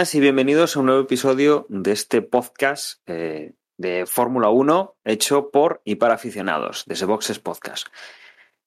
y bienvenidos a un nuevo episodio de este podcast eh, de Fórmula 1 hecho por y para aficionados, desde Boxes Podcast.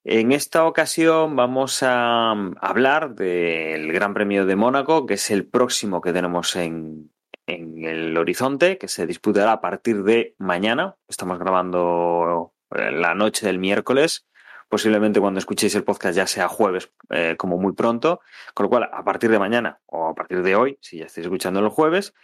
En esta ocasión vamos a hablar del Gran Premio de Mónaco, que es el próximo que tenemos en, en el horizonte, que se disputará a partir de mañana. Estamos grabando eh, la noche del miércoles posiblemente cuando escuchéis el podcast ya sea jueves eh, como muy pronto, con lo cual a partir de mañana o a partir de hoy, si ya estáis escuchando el jueves,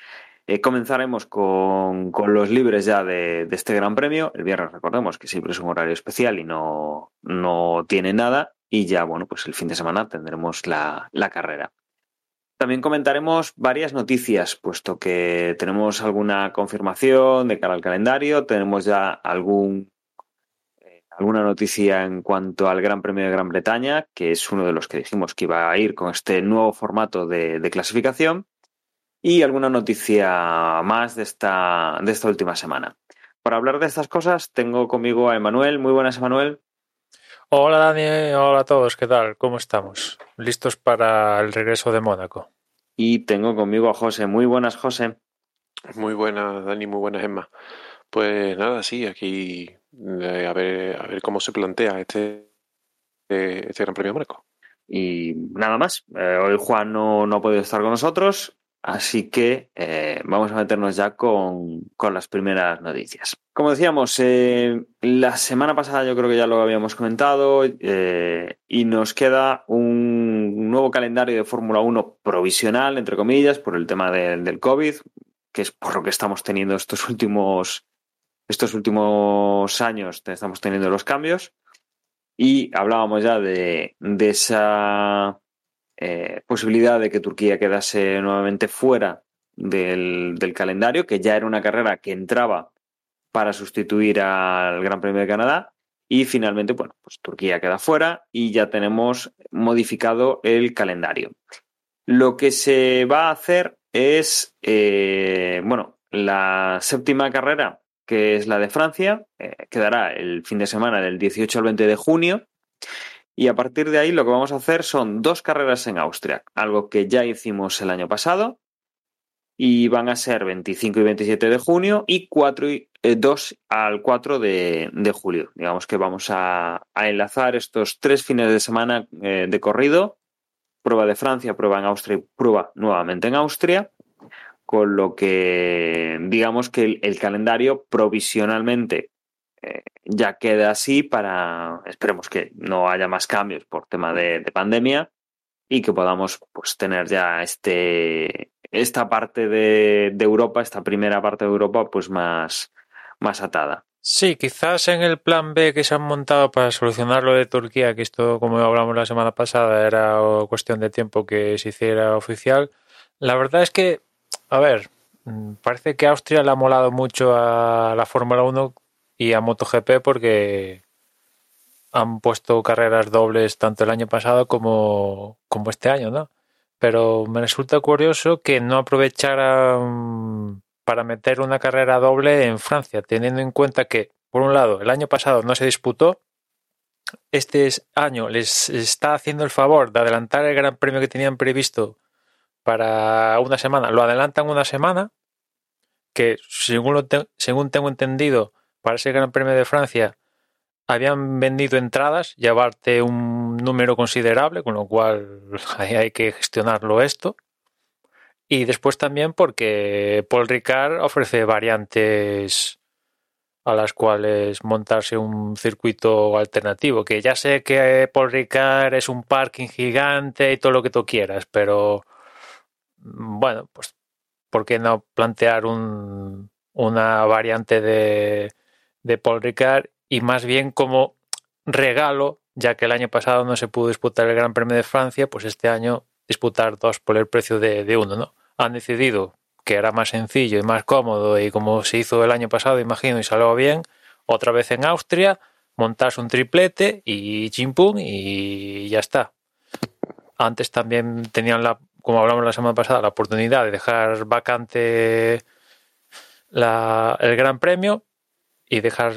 eh, comenzaremos con, con, los libres ya de, de, este Gran Premio. El viernes recordemos que siempre es un horario especial y no, no tiene nada y ya, bueno, pues el fin de semana tendremos la, la carrera. También comentaremos varias noticias, puesto que tenemos alguna confirmación de cara al calendario, tenemos ya algún alguna noticia en cuanto al Gran Premio de Gran Bretaña, que es uno de los que dijimos que iba a ir con este nuevo formato de, de clasificación, y alguna noticia más de esta, de esta última semana. Para hablar de estas cosas, tengo conmigo a Emanuel. Muy buenas, Emanuel. Hola, Dani. Hola a todos. ¿Qué tal? ¿Cómo estamos? ¿Listos para el regreso de Mónaco? Y tengo conmigo a José. Muy buenas, José. Muy buenas, Dani. Muy buenas, Emma. Pues nada, sí, aquí eh, a, ver, a ver cómo se plantea este, este Gran Premio Mónaco. Y nada más, eh, hoy Juan no, no, ha podido estar con nosotros, así que eh, vamos a meternos ya con, con, las primeras noticias. Como decíamos, la semana pasada yo creo que ya lo habíamos comentado y nos queda un nuevo calendario de Fórmula 1 provisional, entre comillas, por el tema de, del COVID, que es por lo que estamos teniendo estos últimos estos últimos años estamos teniendo los cambios y hablábamos ya de, de esa eh, posibilidad de que Turquía quedase nuevamente fuera del, del, calendario, que ya era una carrera que entraba para sustituir al Gran Premio de Canadá. Y finalmente, bueno, pues Turquía queda fuera y ya tenemos modificado el calendario. Lo que se va a hacer es, eh, bueno, la séptima carrera que es la de Francia, eh, quedará el fin de semana del 18 al 20 de junio. Y a partir de ahí lo que vamos a hacer son dos carreras en Austria, algo que ya hicimos el año pasado. Y van a ser 25 y 27 de junio y 4 y, eh, 2 al 4 de, de, julio. Digamos que vamos a, a, enlazar estos tres fines de semana eh, de corrido. Prueba de Francia, prueba en Austria y prueba nuevamente en Austria con lo que digamos que el, calendario provisionalmente eh, ya queda así para, esperemos que no haya más cambios por tema de, de, pandemia y que podamos pues tener ya este, esta parte de, de, Europa, esta primera parte de Europa pues más, más atada. Sí, quizás en el plan B que se han montado para solucionar lo de Turquía, que esto, como hablamos la semana pasada, era cuestión de tiempo que se hiciera oficial. La verdad es que a ver, mm, parece que Austria le ha molado mucho a la Fórmula 1 y a MotoGP porque han puesto carreras dobles tanto el año pasado como, como este año, ¿no? Pero me resulta curioso que no aprovecharan para meter una carrera doble en Francia, teniendo en cuenta que, por un lado, el año pasado no se disputó, este año les está haciendo el favor de adelantar el gran premio que tenían previsto para una semana. Lo adelantan una semana, que según, según tengo entendido, para ese Gran Premio de Francia habían vendido entradas, llevarte un número considerable, con lo cual hay que gestionarlo esto. Y después también porque Paul Ricard ofrece variantes a las cuales montarse un circuito alternativo. Que ya sé que Paul Ricard es un parking gigante y todo lo que tú quieras, pero bueno, pues, ¿por qué no plantear un, una variante de, de Paul Ricard y más bien como regalo, ya que el año pasado no se pudo disputar el Gran Premio de Francia, pues este año disputar dos por el precio de, uno, ¿no? Han decidido que era más sencillo y más cómodo y como se hizo el año pasado, imagino, y salió bien, otra vez en Austria, montarse un triplete y chimpum y ya está. Antes también tenían la, como hablamos la semana pasada, la oportunidad de dejar vacante la, el Gran Premio y dejar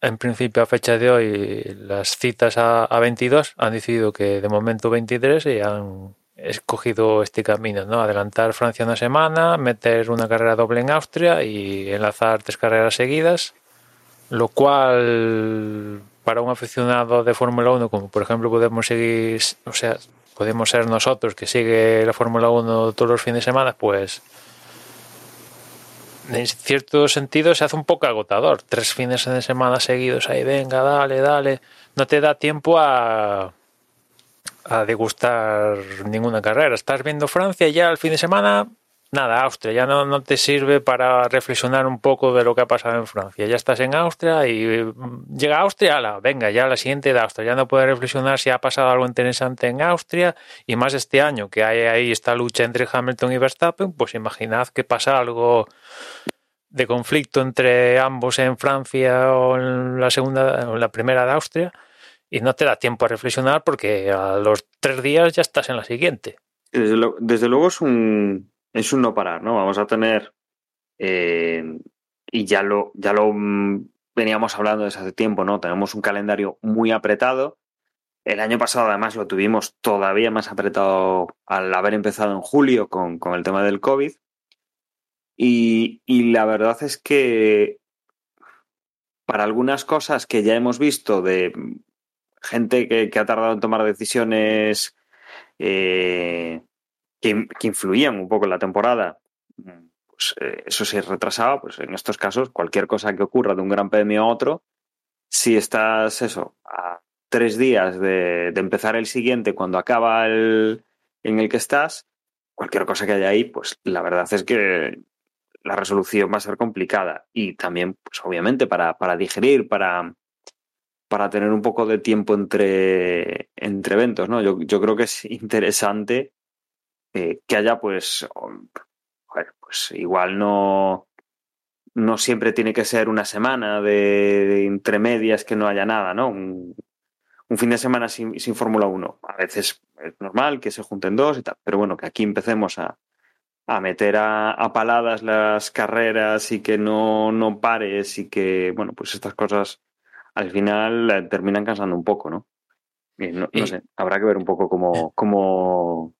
en principio a fecha de hoy las citas a, a 22 han decidido que de momento 23 y han escogido este camino, ¿no? Adelantar Francia una semana, meter una carrera doble en Austria y enlazar tres carreras seguidas, lo cual para un aficionado de Fórmula 1, como por ejemplo podemos seguir, o sea, podemos ser nosotros que sigue la Fórmula 1 todos los fines de semana, pues en cierto sentido se hace un poco agotador. Tres fines de semana seguidos ahí, venga, dale, dale. No te da tiempo a, a degustar ninguna carrera. Estás viendo Francia y ya el fin de semana, nada, Austria. Ya no, no te sirve para reflexionar un poco de lo que ha pasado en Francia. Ya estás en Austria y mm, llega Austria, la, venga, ya la siguiente de Austria. Ya no puedes reflexionar si ha pasado algo interesante en Austria y más este año que hay ahí esta lucha entre Hamilton y Verstappen, pues imaginad que pasa algo de conflicto entre ambos en Francia o en la segunda o en la primera de Austria y no te da tiempo a reflexionar porque a los tres días ya estás en la siguiente. Desde luego es un, es un no parar, ¿no? Vamos a tener, eh, y ya lo, ya lo mm, veníamos hablando desde hace tiempo, ¿no? Tenemos un calendario muy apretado. El año pasado además lo tuvimos todavía más apretado al haber empezado en julio con, con el tema del COVID. Y, y, la verdad es que para algunas cosas que ya hemos visto de gente que, ha tardado en tomar decisiones eh, que, que, influían un poco en la temporada, pues eh, eso se retrasaba, pues en estos casos cualquier cosa que ocurra de un gran premio a otro, si estás eso, a tres días de, de empezar el siguiente cuando acaba el en el que estás, cualquier cosa que haya ahí, pues la verdad es que la resolución va a ser complicada y también, pues obviamente, para, para digerir, para, para tener un poco de tiempo entre, entre eventos, ¿no? Yo, yo creo que es interesante eh, que haya, pues, joder, pues igual no, no siempre tiene que ser una semana de, de entre medias que no haya nada, ¿no? Un, un fin de semana sin, sin Fórmula 1. A veces es normal que se junten dos y tal, pero bueno, que aquí empecemos a, a meter a, a, paladas las carreras y que no, no pares y que, bueno, pues estas cosas al final terminan cansando un poco, ¿no? Y no, no sé, habrá que ver un poco cómo, cómo,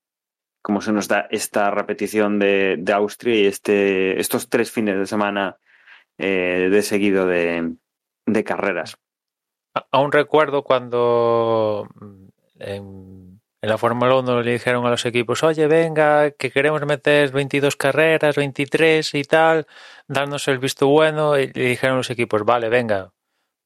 cómo se nos da esta repetición de, Austria y este, estos tres fines de semana eh, de seguido de, carreras. Aún recuerdo cuando en, en la Fórmula 1 le dijeron a los equipos, oye, venga, que queremos meter 22 carreras, 23 y tal, darnos el visto bueno, y le dijeron a los equipos, vale, venga,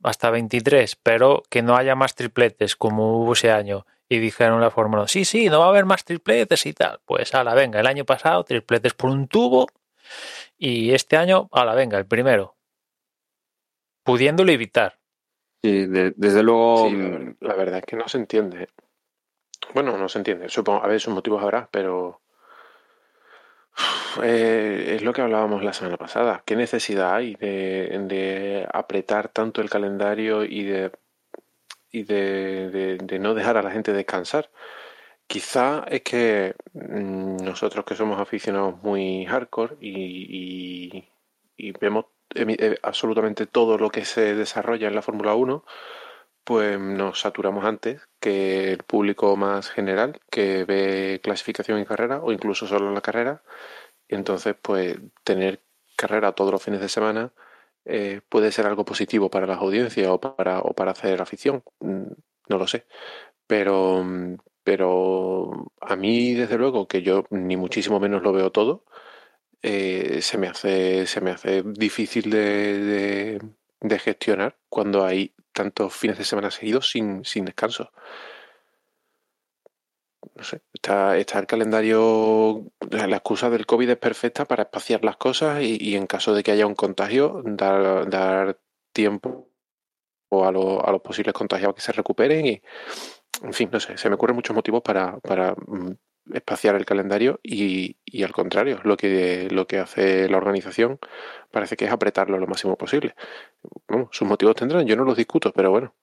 hasta 23, pero que no haya más tripletes como hubo ese año. Y dijeron la Fórmula 1, sí, sí, no va a haber más tripletes y tal. Pues ala, venga, el año pasado tripletes por un tubo y este año, ala, venga, el primero. Pudiéndolo evitar. Sí, de, desde luego. Sí, la, la, verdad es que no se entiende. Bueno, no se entiende. Supongo, a ver, sus motivos habrá, pero eh, es lo que hablábamos la semana pasada. ¿Qué necesidad hay de, de apretar tanto el calendario y de y de, de, no dejar a la gente descansar? Quizá es que mm, nosotros que somos aficionados muy hardcore y, vemos eh, absolutamente todo lo que se desarrolla en la Fórmula 1, pues nos saturamos antes que el público más general que ve clasificación y carrera o incluso solo la carrera y entonces, pues tener carrera todos los fines de semana eh, puede ser algo positivo para las audiencias o para, o para hacer afición. Mm, no lo sé. Pero, pero a mí, desde luego, que yo ni muchísimo menos lo veo todo, eh, se, me hace, se me hace difícil de, de, de, gestionar cuando hay tantos fines de semana seguidos sin, sin descanso no sé, está, está el calendario, la, excusa del COVID es perfecta para espaciar las cosas y, en caso de que haya un contagio, dar, dar tiempo a, lo, a, los posibles contagiados que se recuperen y, en fin, no sé, se me ocurren muchos motivos para, para mm, espaciar el calendario y, y al contrario, lo que, lo que hace la organización parece que es apretarlo lo máximo posible. Sus motivos tendrán, yo no los discuto, pero bueno.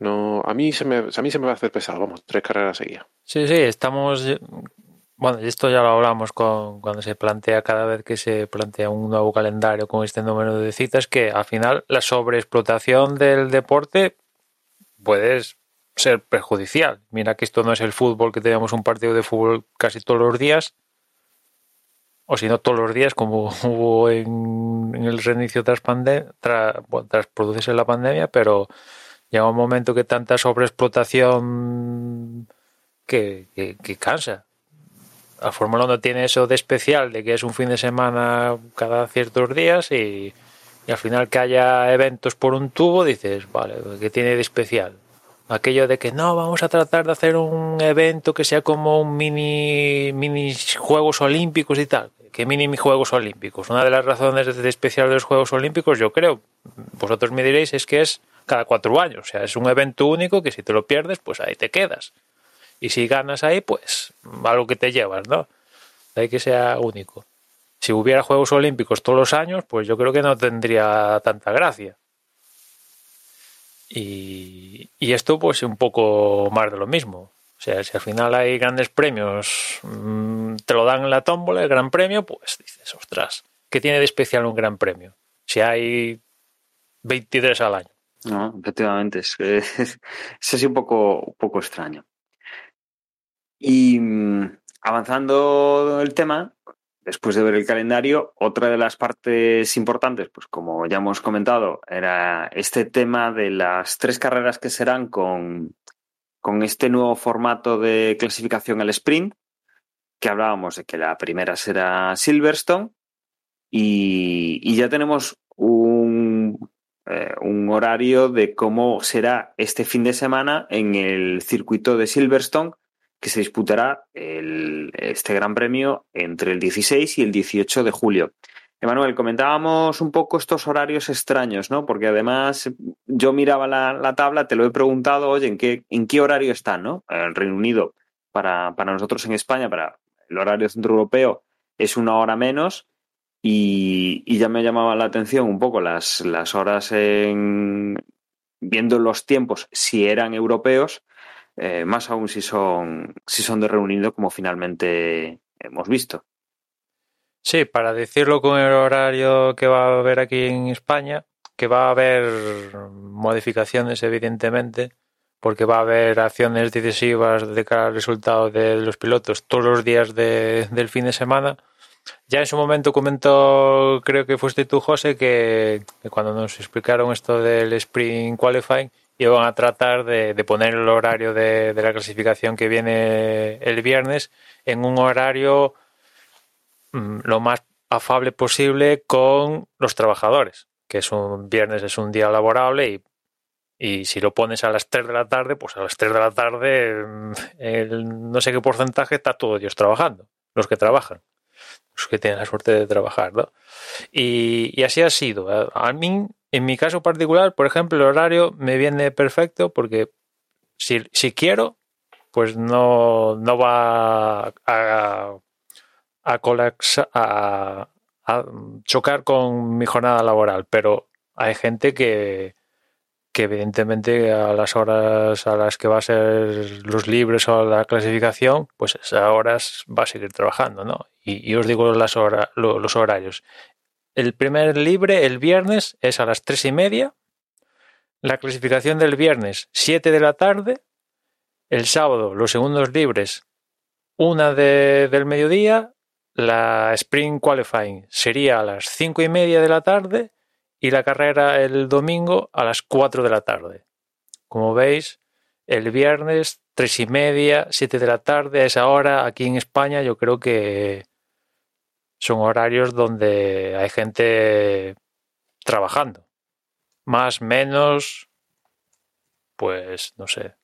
No, a mí se me, a mí se me va a hacer pesado, vamos, tres carreras seguidas. Sí, sí, estamos bueno, esto ya lo hablamos con, cuando se plantea cada vez que se plantea un nuevo calendario con este número de citas, que al final la sobreexplotación del deporte puede ser perjudicial. Mira que esto no es el fútbol, que tenemos un partido de fútbol casi todos los días, o si no todos los días, como hubo en, el reinicio tras, tras producirse la pandemia, pero llega un momento que tanta sobreexplotación que, que cansa la Fórmula 1 tiene eso de especial, de que es un fin de semana cada ciertos días y, al final que haya eventos por un tubo, dices, vale, ¿qué tiene de especial? Aquello de que no, vamos a tratar de hacer un evento que sea como un mini, mini Juegos Olímpicos y tal. ¿Qué mini Juegos Olímpicos? Una de las razones de especial de los Juegos Olímpicos, yo creo, vosotros me diréis, es que es cada cuatro años. O sea, es un evento único que si te lo pierdes, pues ahí te quedas. Y si ganas ahí, pues algo que te llevas, ¿no? De ahí que sea único. Si hubiera Juegos Olímpicos todos los años, pues yo creo que no tendría tanta gracia. Y, esto, pues un poco más de lo mismo. O sea, si al final hay grandes premios, mm, te lo dan en la tómbola, el gran premio, pues dices, ostras, ¿qué tiene de especial un gran premio? Si hay 23 al año. No, efectivamente, es, es, así un poco, un poco extraño. Y mm, avanzando el tema, después de ver el calendario, otra de las partes importantes, pues como ya hemos comentado, era este tema de las tres carreras que serán con, con este nuevo formato de clasificación al sprint, que hablábamos de que la primera será Silverstone y, ya tenemos un, eh, un horario de cómo será este fin de semana en el circuito de Silverstone que se disputará el, este Gran Premio entre el 16 y el 18 de julio. Emanuel, comentábamos un poco estos horarios extraños, ¿no? Porque además yo miraba la, tabla, te lo he preguntado, oye, ¿en qué, en qué horario están, ¿no? El Reino Unido, para, para nosotros en España, para el horario centroeuropeo, es una hora menos y, ya me llamaba la atención un poco las, las horas en viendo los tiempos, si eran europeos, eh, más aún si son, si son de reunido como finalmente hemos visto. Sí, para decirlo con el horario que va a haber aquí en España, que va a haber modificaciones evidentemente, porque va a haber acciones decisivas de cara al resultado de los pilotos todos los días del fin de semana. Ya en su momento comentó, creo que fuiste tú, José, que, cuando nos explicaron esto del Spring Qualifying, iban a tratar de, poner el horario de, la clasificación que viene el viernes en un horario mm, lo más afable posible con los trabajadores, que es un viernes es un día laborable y, y si lo pones a las 3 de la tarde, pues a las 3 de la tarde mm, el, no sé qué porcentaje está todos ellos trabajando, los que trabajan, los que tienen la suerte de trabajar, ¿no? Y, así ha sido. A mí en mi caso particular, por ejemplo, el horario me viene perfecto porque si, si quiero, pues no, no va a, a, a, a, chocar con mi jornada laboral, pero hay gente que, que evidentemente a las horas a las que va a ser los libres o la clasificación, pues esas horas va a seguir trabajando, ¿no? Y, os digo las horas, los horarios. El primer libre el viernes es a las tres y media. La clasificación del viernes, 7 de la tarde. El sábado, los segundos libres, una de, del mediodía. La Spring Qualifying sería a las cinco y media de la tarde. Y la carrera el domingo a las 4 de la tarde. Como veis, el viernes, tres y media, 7 de la tarde, a esa hora, aquí en España, yo creo que son horarios donde hay gente trabajando. Más, menos, pues no sé.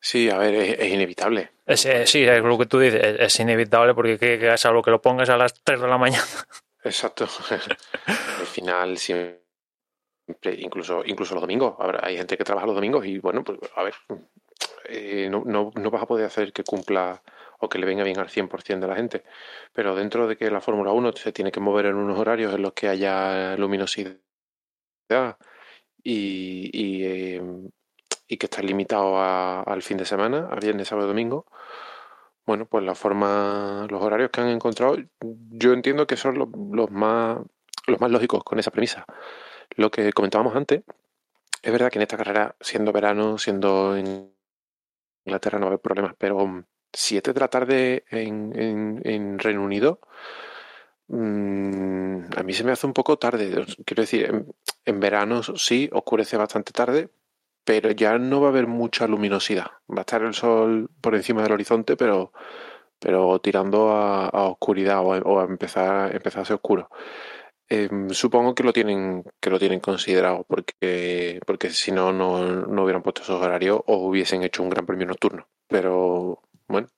Sí, a ver, es, inevitable. Es, eh, sí, es lo que tú dices, es, inevitable porque que, es algo que lo pongas a las 3 de la mañana. Exacto. Al final siempre, incluso, incluso los domingos. hay gente que trabaja los domingos y bueno, pues a ver, eh, no, no, no, vas a poder hacer que cumpla o que le venga bien al 100% de la gente. Pero dentro de que la Fórmula 1 se tiene que mover en unos horarios en los que haya luminosidad y, y, eh, y que está limitado a, al fin de semana, a viernes, sábado, domingo, bueno, pues la forma, los horarios que han encontrado, yo entiendo que son los, más los más lógicos con esa premisa. Lo que comentábamos antes, es verdad que en esta carrera, siendo verano, siendo en Inglaterra, no va a haber problemas, pero 7 de la tarde en, en, Reino Unido, mmm, a mí se me hace un poco tarde. Quiero decir, en, en, verano sí, oscurece bastante tarde, pero ya no va a haber mucha luminosidad. Va a estar el sol por encima del horizonte, pero, pero tirando a, a oscuridad o a, empezar, empezar a ser oscuro. Eh, supongo que lo tienen que lo tienen considerado porque porque si no, no no hubieran puesto esos horarios o hubiesen hecho un gran premio nocturno pero bueno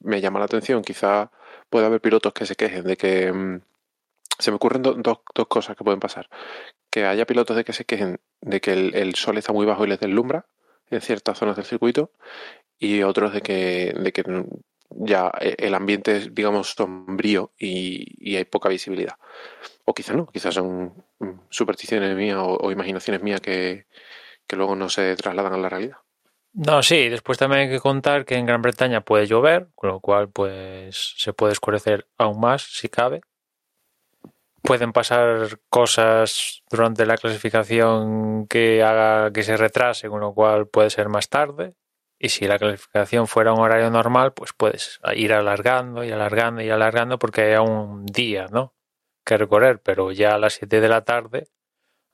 me llama la atención quizá pueda haber pilotos que se quejen de que um, se me ocurren do, do, dos cosas que pueden pasar que haya pilotos de que se quejen de que el, el sol está muy bajo y les deslumbra en ciertas zonas del circuito y otros de que de que ya el ambiente es, digamos, sombrío y, y, hay poca visibilidad. O quizás no, quizás son supersticiones mías o, o imaginaciones mías que, que, luego no se trasladan a la realidad. No, sí, después también hay que contar que en Gran Bretaña puede llover, con lo cual pues se puede escurecer aún más si cabe. Pueden pasar cosas durante la clasificación que haga que se retrase, con lo cual puede ser más tarde. Y si la clasificación fuera un horario normal, pues puedes ir alargando y alargando y alargando porque hay un día, ¿no? Que recorrer, pero ya a las 7 de la tarde,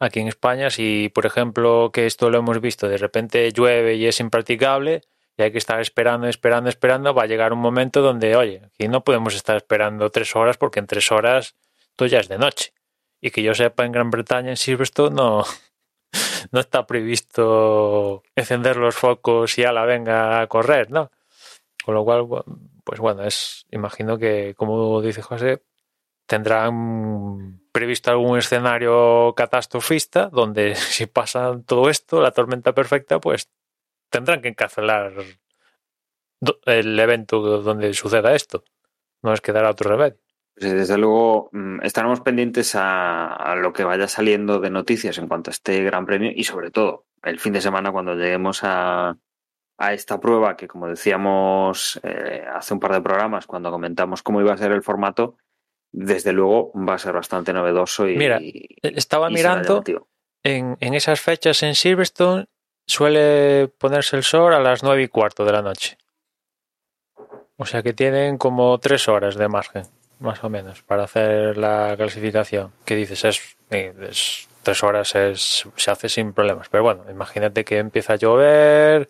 aquí en España, si por ejemplo, que esto lo hemos visto, de repente llueve y es impracticable y hay que estar esperando, esperando, esperando, va a llegar un momento donde, oye, aquí no podemos estar esperando tres horas porque en tres horas esto ya es de noche. Y que yo sepa, en Gran Bretaña, en Silverstone, no, no está previsto encender los focos y a la venga a correr, ¿no? Con lo cual, pues bueno, es, imagino que, como dice José, tendrán previsto algún escenario catastrofista donde si pasa todo esto, la tormenta perfecta, pues tendrán que cancelar el evento donde suceda esto. No es que dará otro remedio. Pues desde luego mm, estaremos pendientes a, a, lo que vaya saliendo de noticias en cuanto a este Gran Premio y sobre todo el fin de semana cuando lleguemos a, a esta prueba que como decíamos eh, hace un par de programas cuando comentamos cómo iba a ser el formato, desde luego va a ser bastante novedoso y Mira, estaba y mirando en, en esas fechas en Silverstone suele ponerse el sol a las nueve y cuarto de la noche. O sea que tienen como tres horas de margen más o menos, para hacer la clasificación. Que dices, es, es tres horas es, se hace sin problemas. Pero bueno, imagínate que empieza a llover,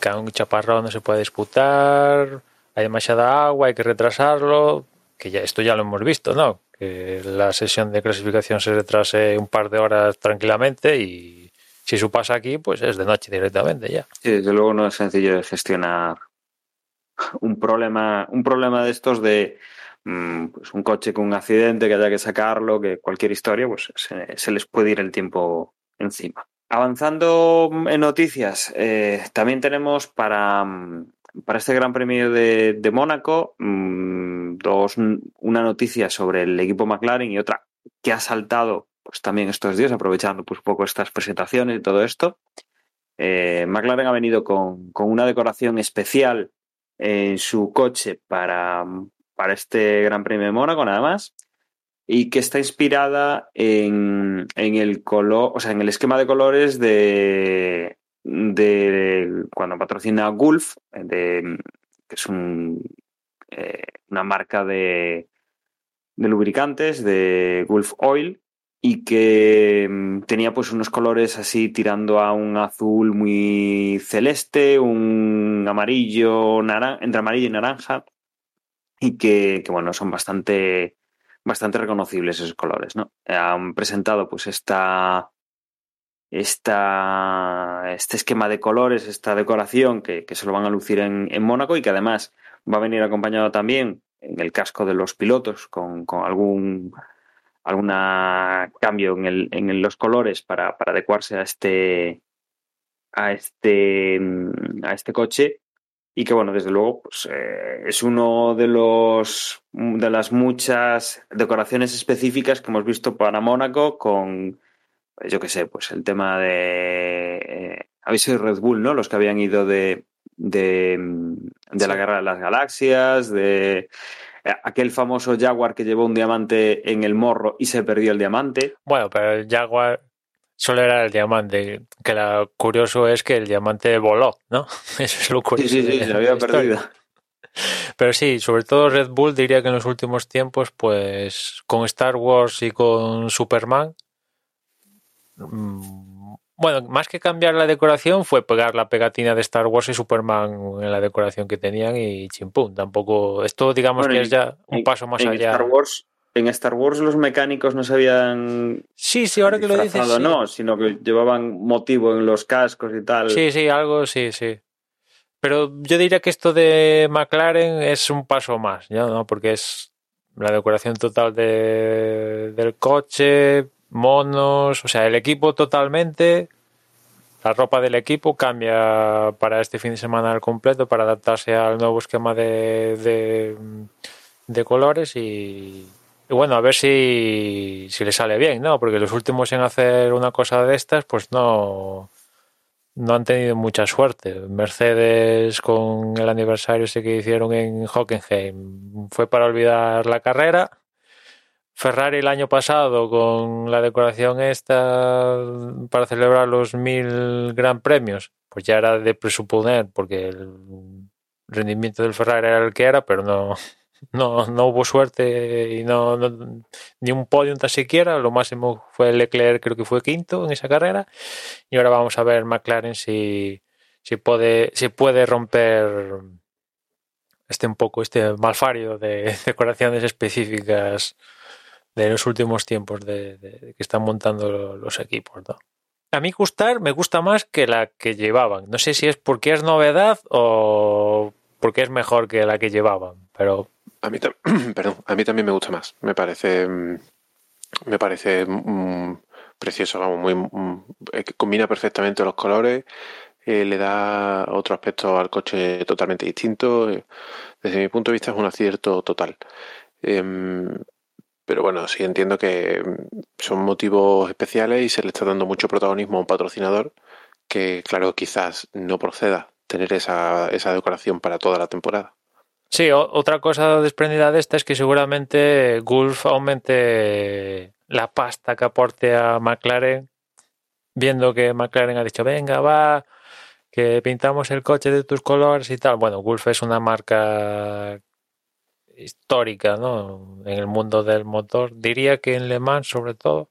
cae un chaparrón, no se puede disputar, hay demasiada agua, hay que retrasarlo, que ya esto ya lo hemos visto, ¿no? Que la sesión de clasificación se retrase un par de horas tranquilamente y si eso pasa aquí, pues es de noche directamente ya. Sí, desde luego no es sencillo de gestionar un problema, un problema de estos de pues un coche con un accidente que haya que sacarlo, que cualquier historia, pues se, les puede ir el tiempo encima. Avanzando en noticias, eh, también tenemos para, para este Gran Premio de, de Mónaco mmm, dos, una noticia sobre el equipo McLaren y otra que ha saltado pues también estos días, aprovechando pues un poco estas presentaciones y todo esto. Eh, McLaren ha venido con, con, una decoración especial en su coche para, para este Gran Premio de Mónaco, nada más, y que está inspirada en, en el color, o sea, en el esquema de colores de, de cuando patrocina Gulf, que es eh, una marca de, de lubricantes de Gulf Oil y que mm, tenía pues unos colores así tirando a un azul muy celeste, un amarillo, naranja, entre amarillo y naranja y que, bueno, son bastante, bastante reconocibles esos colores, ¿no? Han presentado pues esta, esta, este esquema de colores, esta decoración que, que se lo van a lucir en, en, Mónaco y que además va a venir acompañado también en el casco de los pilotos con, con algún alguna cambio en, el, en los colores para, para adecuarse a este a este a este coche y que bueno, desde luego pues, eh, es uno de los de las muchas decoraciones específicas que hemos visto para Mónaco con yo qué sé, pues el tema de eh, habéis sido Red Bull, ¿no? Los que habían ido de de, de la guerra de las galaxias, de eh, aquel famoso Jaguar que llevó un diamante en el morro y se perdió el diamante. Bueno, pero el Jaguar solo era el diamante. Que lo curioso es que el diamante voló, ¿no? Eso es lo curioso. Sí, sí, sí, se había perdido. Pero sí, sobre todo Red Bull diría que en los últimos tiempos, pues con Star Wars y con Superman, mm, bueno, más que cambiar la decoración fue pegar la pegatina de Star Wars y Superman en la decoración que tenían y chimpum. Tampoco, esto digamos Bueno, que y- es ya un paso más allá. Star Wars, en Star Wars los mecánicos no se habían Sí, sí, ahora que lo dices. sí. no, sino que llevaban motivo en los cascos y tal. Sí, sí, algo, sí, sí. Pero yo diría que esto de McLaren es un paso más, ¿ya? ¿no? Porque es la decoración total de, del coche, monos, o sea, el equipo totalmente, la ropa del equipo cambia para este fin de semana al completo para adaptarse al nuevo esquema de, de, de colores y, y bueno, a ver si, si le sale bien, ¿no? Porque los últimos en hacer una cosa de estas, pues no, no han tenido mucha suerte. Mercedes con el aniversario ese que hicieron en Hockenheim fue para olvidar la carrera. Ferrari el año pasado con la decoración esta para celebrar los mil gran premios, pues ya era de presuponer porque el rendimiento del Ferrari era el que era, pero no, no, no hubo suerte y no, ni un podio tan siquiera. Lo máximo fue Leclerc, creo que fue quinto en esa carrera. Y ahora vamos a ver McLaren si, si puede, si puede romper este un poco este malfario de decoraciones específicas de los últimos tiempos de que están montando los equipos. ¿no? A mí gustar me gusta más que la que llevaban. No sé si es porque es novedad o porque es mejor que la que llevaban, pero A mí, perdón, a mí también me gusta más. Me parece, mm, me parece mm, precioso, vamos, muy, mm, eh, combina perfectamente los colores, eh, le da otro aspecto al coche totalmente distinto. eh, Desde mi punto de vista es un acierto total. Em, pero bueno, sí entiendo que mm, son motivos especiales y se le está dando mucho protagonismo a un patrocinador que, claro, quizás no proceda tener esa, esa decoración para toda la temporada. Sí, otra cosa desprendida de esta es que seguramente Gulf aumente la pasta que aporte a McLaren, viendo que McLaren ha dicho, venga, va, que pintamos el coche de tus colores y tal. Bueno, Gulf es una marca histórica, ¿no? En el mundo del motor. Diría que en Le Mans sobre todo,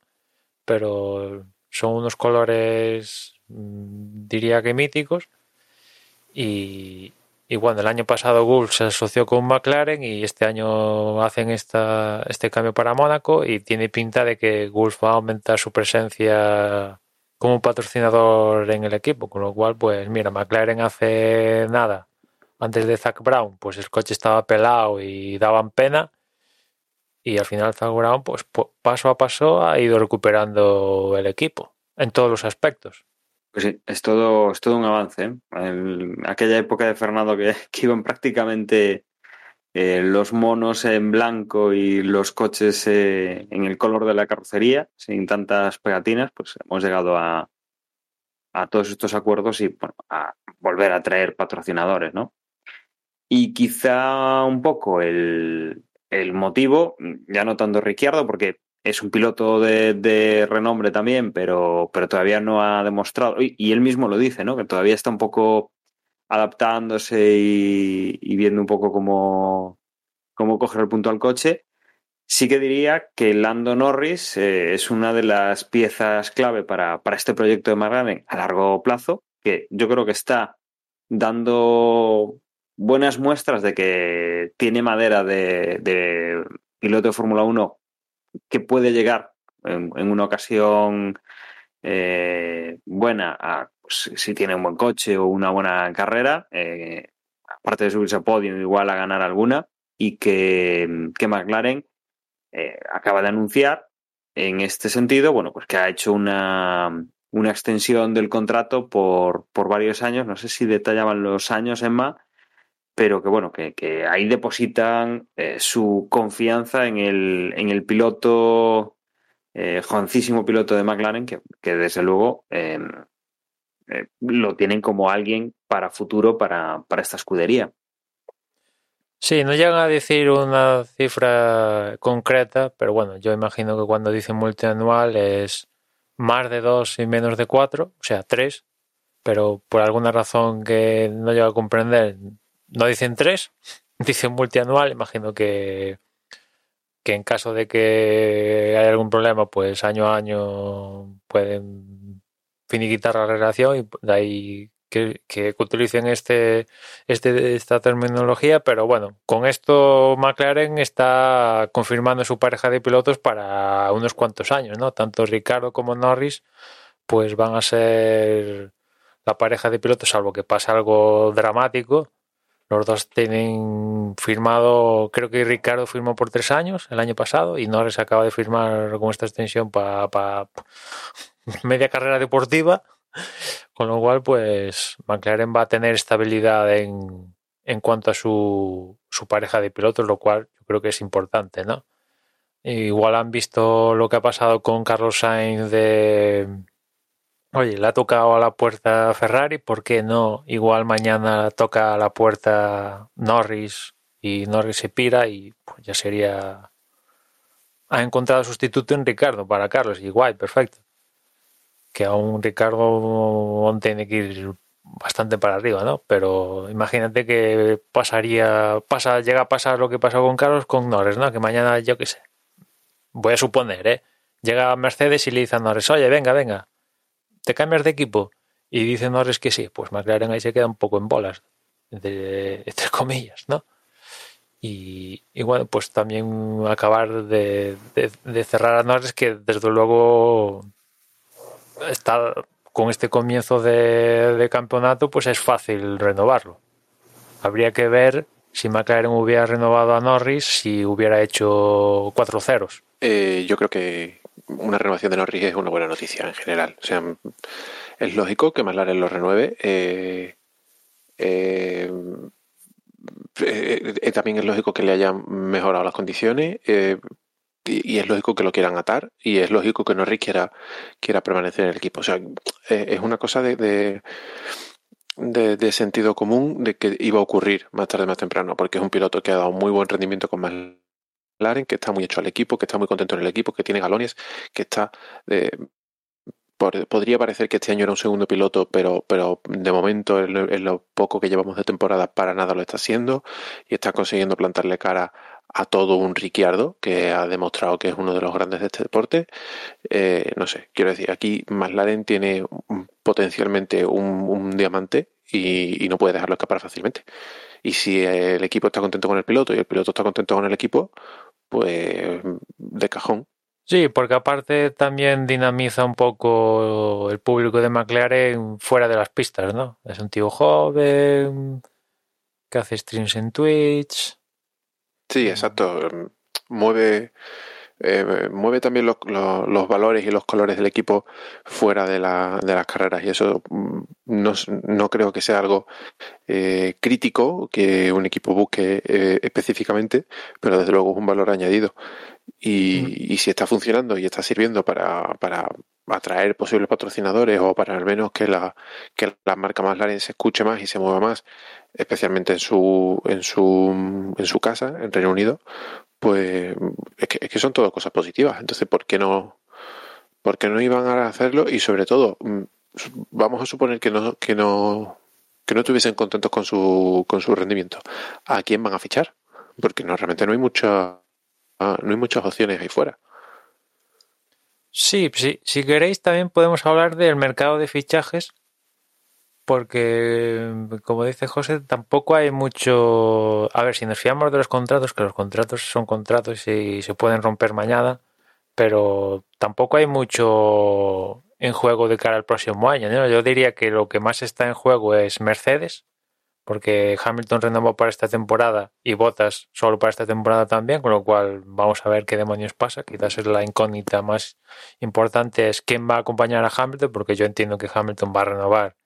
pero son unos colores, mm, diría que míticos. Y, y bueno, el año pasado Gulf se asoció con McLaren y este año hacen esta, este cambio para Mónaco y tiene pinta de que Gulf va a aumentar su presencia como patrocinador en el equipo, con lo cual, pues mira, McLaren hace nada. Antes de Zach Brown, pues el coche estaba pelado y daban pena. Y al final Zach Brown, pues paso a paso ha ido recuperando el equipo en todos los aspectos. Pues sí, es todo, es todo un avance. ¿eh? El- aquella época de Fernando que, iban prácticamente eh, los monos en blanco y los coches eh, en el color de la carrocería, sin tantas pegatinas, pues hemos llegado a, todos estos acuerdos y bueno, a volver a traer patrocinadores, ¿no? Y quizá un poco el, el motivo, ya no tanto Ricciardo, porque es un piloto de, renombre también, pero, pero todavía no ha demostrado, y, él mismo lo dice, ¿no? Que todavía está un poco adaptándose y, y viendo un poco cómo, cómo coger el punto al coche. Sí que diría que Lando Norris eh, es una de las piezas clave para, para este proyecto de McLaren a largo plazo, que yo creo que está dando buenas muestras de que tiene madera de, de piloto de Fórmula 1 que puede llegar en, en una ocasión eh, buena a pues, si tiene un buen coche o una buena carrera, eh, aparte de subirse a podio, igual a ganar alguna, y que, que McLaren eh, acaba de anunciar en este sentido, bueno, pues que ha hecho una, una extensión del contrato por, por varios años. No sé si detallaban los años, Emma, pero que bueno, que, que ahí depositan eh, su confianza en el, en el piloto, eh, piloto de McLaren, que, que desde luego eh, eh, lo tienen como alguien para futuro para, para esta escudería. Sí, no llegan a decir una cifra concreta, pero bueno, yo imagino que cuando dicen multianual es más de dos y menos de cuatro, o sea, tres, pero por alguna razón que no llego a comprender, no dicen tres, dicen multianual, imagino que, que en caso de que haya algún problema, pues año a año pueden finiquitar la relación y de ahí que, que utilicen este, este, esta terminología, pero bueno, con esto McLaren está confirmando su pareja de pilotos para unos cuantos años, ¿no? Tanto Ricardo como Norris, pues van a ser la pareja de pilotos, salvo que pase algo dramático. Los dos tienen firmado, creo que Ricardo firmó por tres años el año pasado y Norris acaba de firmar con esta extensión para pa media carrera deportiva. Con lo cual, pues McLaren va a tener estabilidad en, en cuanto a su, su, pareja de pilotos, lo cual yo creo que es importante, ¿no? Igual han visto lo que ha pasado con Carlos Sainz de... Oye, le ha tocado a la puerta Ferrari, ¿por qué no? Igual mañana toca a la puerta Norris y Norris se pira y pues ya sería... Ha encontrado sustituto en Ricardo para Carlos, igual, perfecto que aún Ricardo tiene que ir bastante para arriba, ¿no? Pero imagínate que pasaría, pasa, llega a pasar lo que pasó con Carlos con Norris, ¿no? Que mañana, yo qué sé, voy a suponer, ¿eh? Llega Mercedes y le dice a Norris, oye, venga, venga, te cambias de equipo. Y dice Norris que sí, pues McLaren ahí se queda un poco en bolas, entre comillas, ¿no? Y, y, bueno, pues también acabar de, de, de cerrar a Norris, que desde luego está con este comienzo de, de, campeonato, pues es fácil renovarlo. Habría que ver si McLaren hubiera renovado a Norris si hubiera hecho cuatro ceros. Eh, yo creo que una renovación de Norris es una buena noticia en general. O sea, es lógico que McLaren lo renueve. Eh, eh, eh también es lógico que le hayan mejorado las condiciones y, es lógico que lo quieran atar y es lógico que Norris quiera, quiera permanecer en el equipo. O sea, es una cosa de, de, sentido común de que iba a ocurrir más tarde, más temprano, porque es un piloto que ha dado muy buen rendimiento con que está muy hecho al equipo, que está muy contento en el equipo, que tiene galones, que está... Eh, podría parecer que este año era un segundo piloto, pero, pero de momento, en lo, poco que llevamos de temporada, para nada lo está haciendo y está consiguiendo plantarle cara a todo un Ricciardo que ha demostrado que es uno de los grandes de este deporte. Eh, no sé, quiero decir, aquí McLaren tiene potencialmente un, un diamante y, y, no puede dejarlo escapar fácilmente. Y si el equipo está contento con el piloto y el piloto está contento con el equipo, pues de cajón. Sí, porque aparte también dinamiza un poco el público de McLaren fuera de las pistas, ¿no? Es un tío joven que hace streams en Twitch Sí, exacto. Mueve, eh, mueve también los, los, los, valores y los colores del equipo fuera de, la, de las carreras y eso mm, no, no, creo que sea algo eh, crítico que un equipo busque eh, específicamente, pero desde luego es un valor añadido. Y, mm. y si está funcionando y está sirviendo para, para atraer posibles patrocinadores o para al menos que la, que la marca más larga se escuche más y se mueva más especialmente en su, en su, en su casa, en Reino Unido, pues es que, son todas cosas positivas. Entonces, ¿por qué no, por qué no iban a hacerlo? Y sobre todo, mm, vamos a suponer que no, que no, que no estuviesen contentos con su, con su rendimiento. ¿A quién van a fichar? Porque no, realmente no hay mucha, no hay muchas opciones ahí fuera. Sí, sí, si queréis también podemos hablar del mercado de fichajes, porque, como dice José, tampoco hay mucho... A ver, si nos fiamos de los contratos, que los contratos son contratos y se pueden romper mañana, pero tampoco hay mucho en juego de cara al próximo año. ¿no? Yo diría que lo que más está en juego es Mercedes, porque Hamilton renovó para esta temporada y Bottas solo para esta temporada también, con lo cual vamos a ver qué demonios pasa. Quizás es la incógnita más importante es quién va a acompañar a Hamilton, porque yo entiendo que Hamilton va a renovar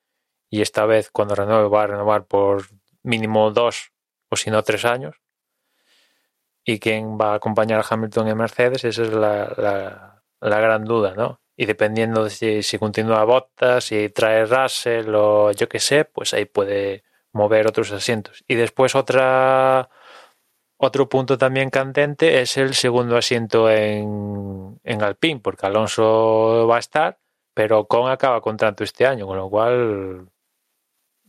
y esta vez cuando renueve va a renovar por mínimo dos o si no tres años. Y quién va a acompañar a Hamilton en Mercedes, esa es la, la, gran duda, ¿no? Y dependiendo de si, si continúa Bottas, si trae Russell o yo qué sé, pues ahí puede mover otros asientos. Y después otra otro punto también candente es el segundo asiento en, en Alpine, porque Alonso va a estar, pero Ocon acaba contrato este año, con lo cual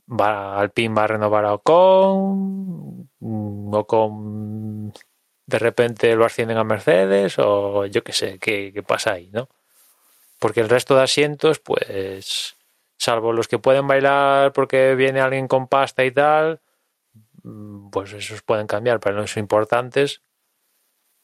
va, Alpine va a renovar a Ocon, Ocon de repente lo ascienden a Mercedes, o yo qué sé, qué, qué pasa ahí, ¿no? Porque el resto de asientos, pues salvo los que pueden bailar porque viene alguien con pasta y tal, mm, pues esos pueden cambiar, pero no son importantes.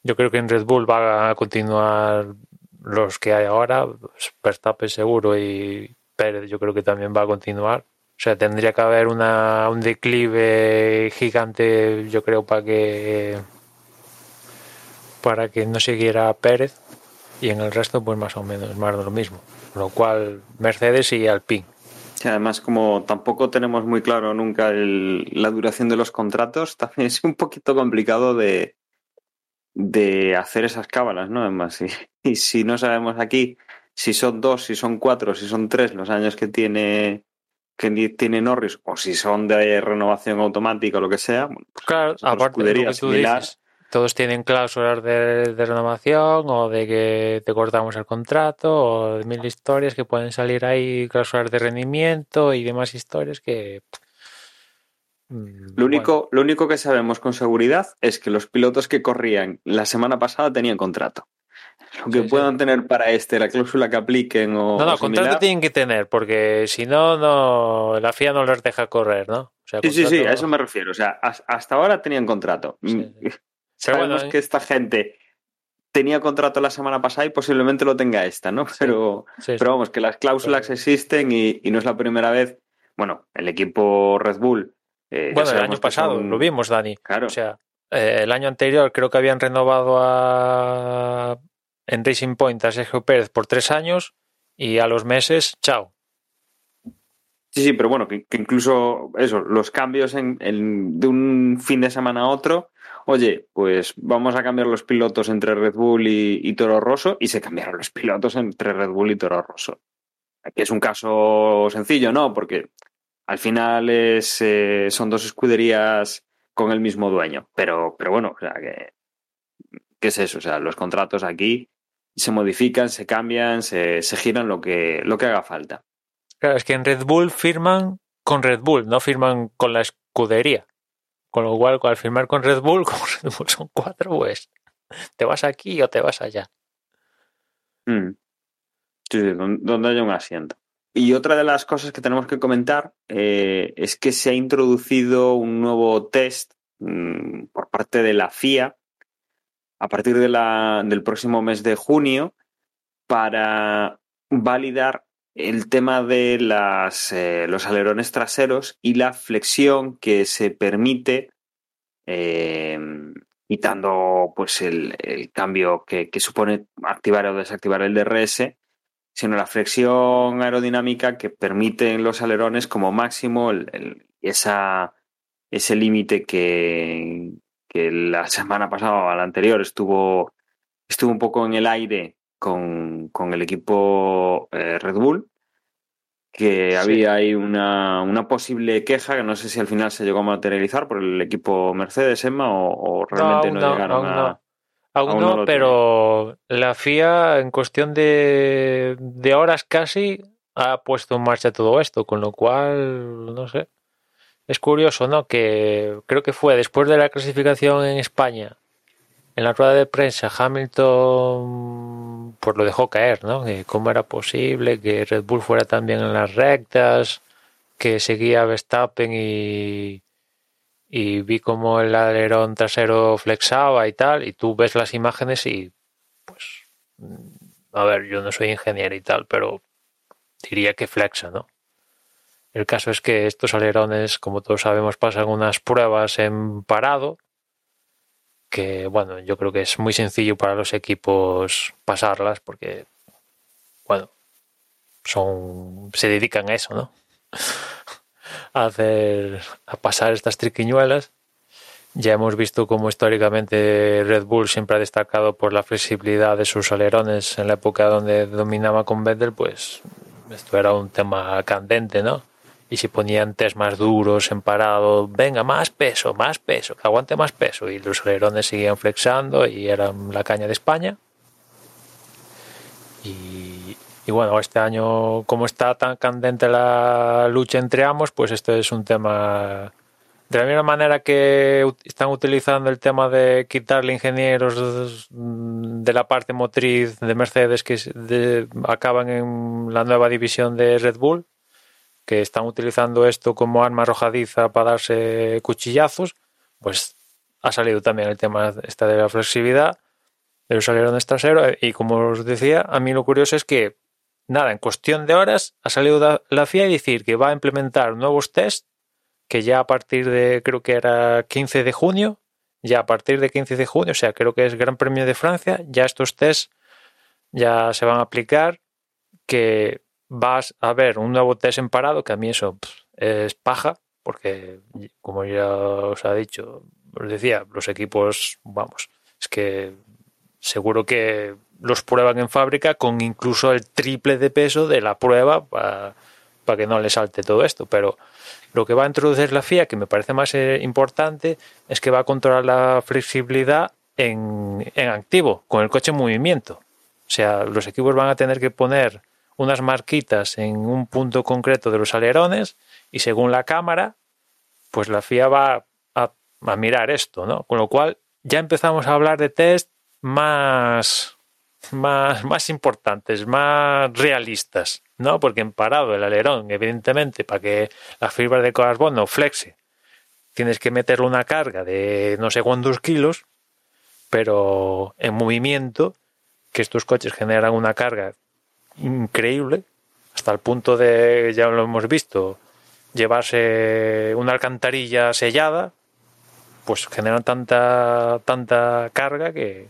Yo creo que en Red Bull va a continuar los que hay ahora, pues Verstappen seguro y Pérez yo creo que también va a continuar. O sea, tendría que haber una, un declive gigante, yo creo, para que para que no siguiera Pérez y en el resto pues más o menos más de lo mismo lo cual Mercedes y Alpine. además, como tampoco tenemos muy claro nunca la duración de los contratos, también es un poquito complicado de, de hacer esas cábalas, ¿no? Además, y, si no sabemos aquí si son dos, si son cuatro, si son tres los años que tiene que tiene Norris o si son de renovación automática o lo que sea, pues claro, aparte de lo que tú dices, todos tienen cláusulas de, renovación o de que te cortamos el contrato o de mil historias que pueden salir ahí, cláusulas de rendimiento y demás historias que... Mm, lo único, lo único que sabemos con seguridad es que los pilotos que corrían la semana pasada tenían contrato. Lo que puedan tener para este, la cláusula que apliquen o. No, no, contrato tienen que tener, porque si no, no la FIA no les deja correr, ¿no? sí, sí, sí, a eso me refiero. O sea, hasta ahora tenían contrato. Mm, Sabemos que esta gente tenía contrato la semana pasada y posiblemente lo tenga esta, ¿no? Pero, pero vamos, que las cláusulas existen y, no es la primera vez. Bueno, el equipo Red Bull. Eh, bueno, el año pasado lo vimos, Dani. Claro. O sea, eh, el año anterior creo que habían renovado a en Racing Point a Sergio Pérez por tres años y a los meses, chao. Sí, sí, pero bueno, que, incluso eso, los cambios en, de un fin de semana a otro oye, pues vamos a cambiar los pilotos entre Red Bull y, Toro Rosso y se cambiaron los pilotos entre Red Bull y Toro Rosso. Aquí es un caso sencillo, ¿no? Porque al final es, eh, son dos escuderías con el mismo dueño. Pero, pero bueno, o sea, que, ¿qué es eso? O sea, los contratos aquí se modifican, se cambian, se, se giran lo que, lo que haga falta. Claro, es que en Red Bull firman con Red Bull, no firman con la escudería. Con lo cual, al firmar con Red Bull, como Red Bull son cuatro, pues te vas aquí o te vas allá. Mm. Sí, donde haya un asiento. Y otra de las cosas que tenemos que comentar eh, es que se ha introducido un nuevo test mm, por parte de la FIA a partir de la, del próximo mes de junio para validar el tema de las, eh, los alerones traseros y la flexión que se permite eh, quitando pues el, cambio que, supone activar o desactivar el DRS, sino la flexión aerodinámica que permite en los alerones como máximo esa, ese límite que, que, la semana pasada o la anterior estuvo, estuvo un poco en el aire con, con el equipo eh, Red Bull, que había ahí una, una, posible queja que no sé si al final se llegó a materializar por el equipo Mercedes, Emma, o, realmente no, llegaron a... Aún, no, pero la FIA en cuestión de, de horas casi ha puesto en marcha todo esto, con lo cual, no sé. Es curioso, ¿no? Que creo que fue después de la clasificación en España en la rueda de prensa Hamilton pues lo dejó caer, ¿no? Que cómo era posible que Red Bull fuera también en las rectas, que seguía Verstappen y, y vi cómo el alerón trasero flexaba y tal, y tú ves las imágenes y pues a ver, yo no soy ingeniero y tal, pero diría que flexa, ¿no? El caso es que estos alerones, como todos sabemos, pasan unas pruebas en parado, que bueno, yo creo que es muy sencillo para los equipos pasarlas, porque bueno, son se dedican a eso, ¿no? a hacer a pasar estas triquiñuelas ya hemos visto cómo históricamente Red Bull siempre ha destacado por la flexibilidad de sus alerones en la época donde dominaba con Vettel, pues esto era un tema candente, ¿no? Y si ponían test más duros en parado, venga, más peso, más peso, que aguante más peso. Y los alerones seguían flexando y eran la caña de España. Y, y bueno, este año, como está tan candente la lucha entre ambos, pues esto es un tema de la misma manera que están utilizando el tema de quitarle ingenieros de la parte motriz de Mercedes que acaban en la nueva división de Red Bull, que están utilizando esto como arma arrojadiza para darse cuchillazos, pues ha salido también el tema esta de la flexibilidad de los alerones traseros y como os decía, a mí lo curioso es que nada, en cuestión de horas ha salido la FIA y decir que va a implementar nuevos tests que ya a partir de, creo que era 15 de junio, ya a partir de 15 de junio, o sea, creo que es Gran Premio de Francia, ya estos test ya se van a aplicar, que vas a ver un nuevo test en parado, que a mí eso es paja, porque como ya os ha dicho, os decía, los equipos, vamos, es que seguro que los prueban en fábrica con incluso el triple de peso de la prueba para, para que no le salte todo esto, pero lo que va a introducir la FIA, que me parece más eh, importante, es que va a controlar la flexibilidad en, en activo, con el coche en movimiento. O sea, los equipos van a tener que poner unas marquitas en un punto concreto de los alerones y según la cámara, pues la FIA va a, mirar esto, ¿no? Con lo cual ya empezamos a hablar de test más, más, más importantes, más realistas. ¿no? Porque en parado el alerón, evidentemente, para que la fibra de carbono flexe, tienes que meterle una carga de no sé cuántos kilos, pero en movimiento, que estos coches generan una carga increíble, hasta el punto de, ya lo hemos visto, llevarse una alcantarilla sellada, pues generan tanta, tanta carga que,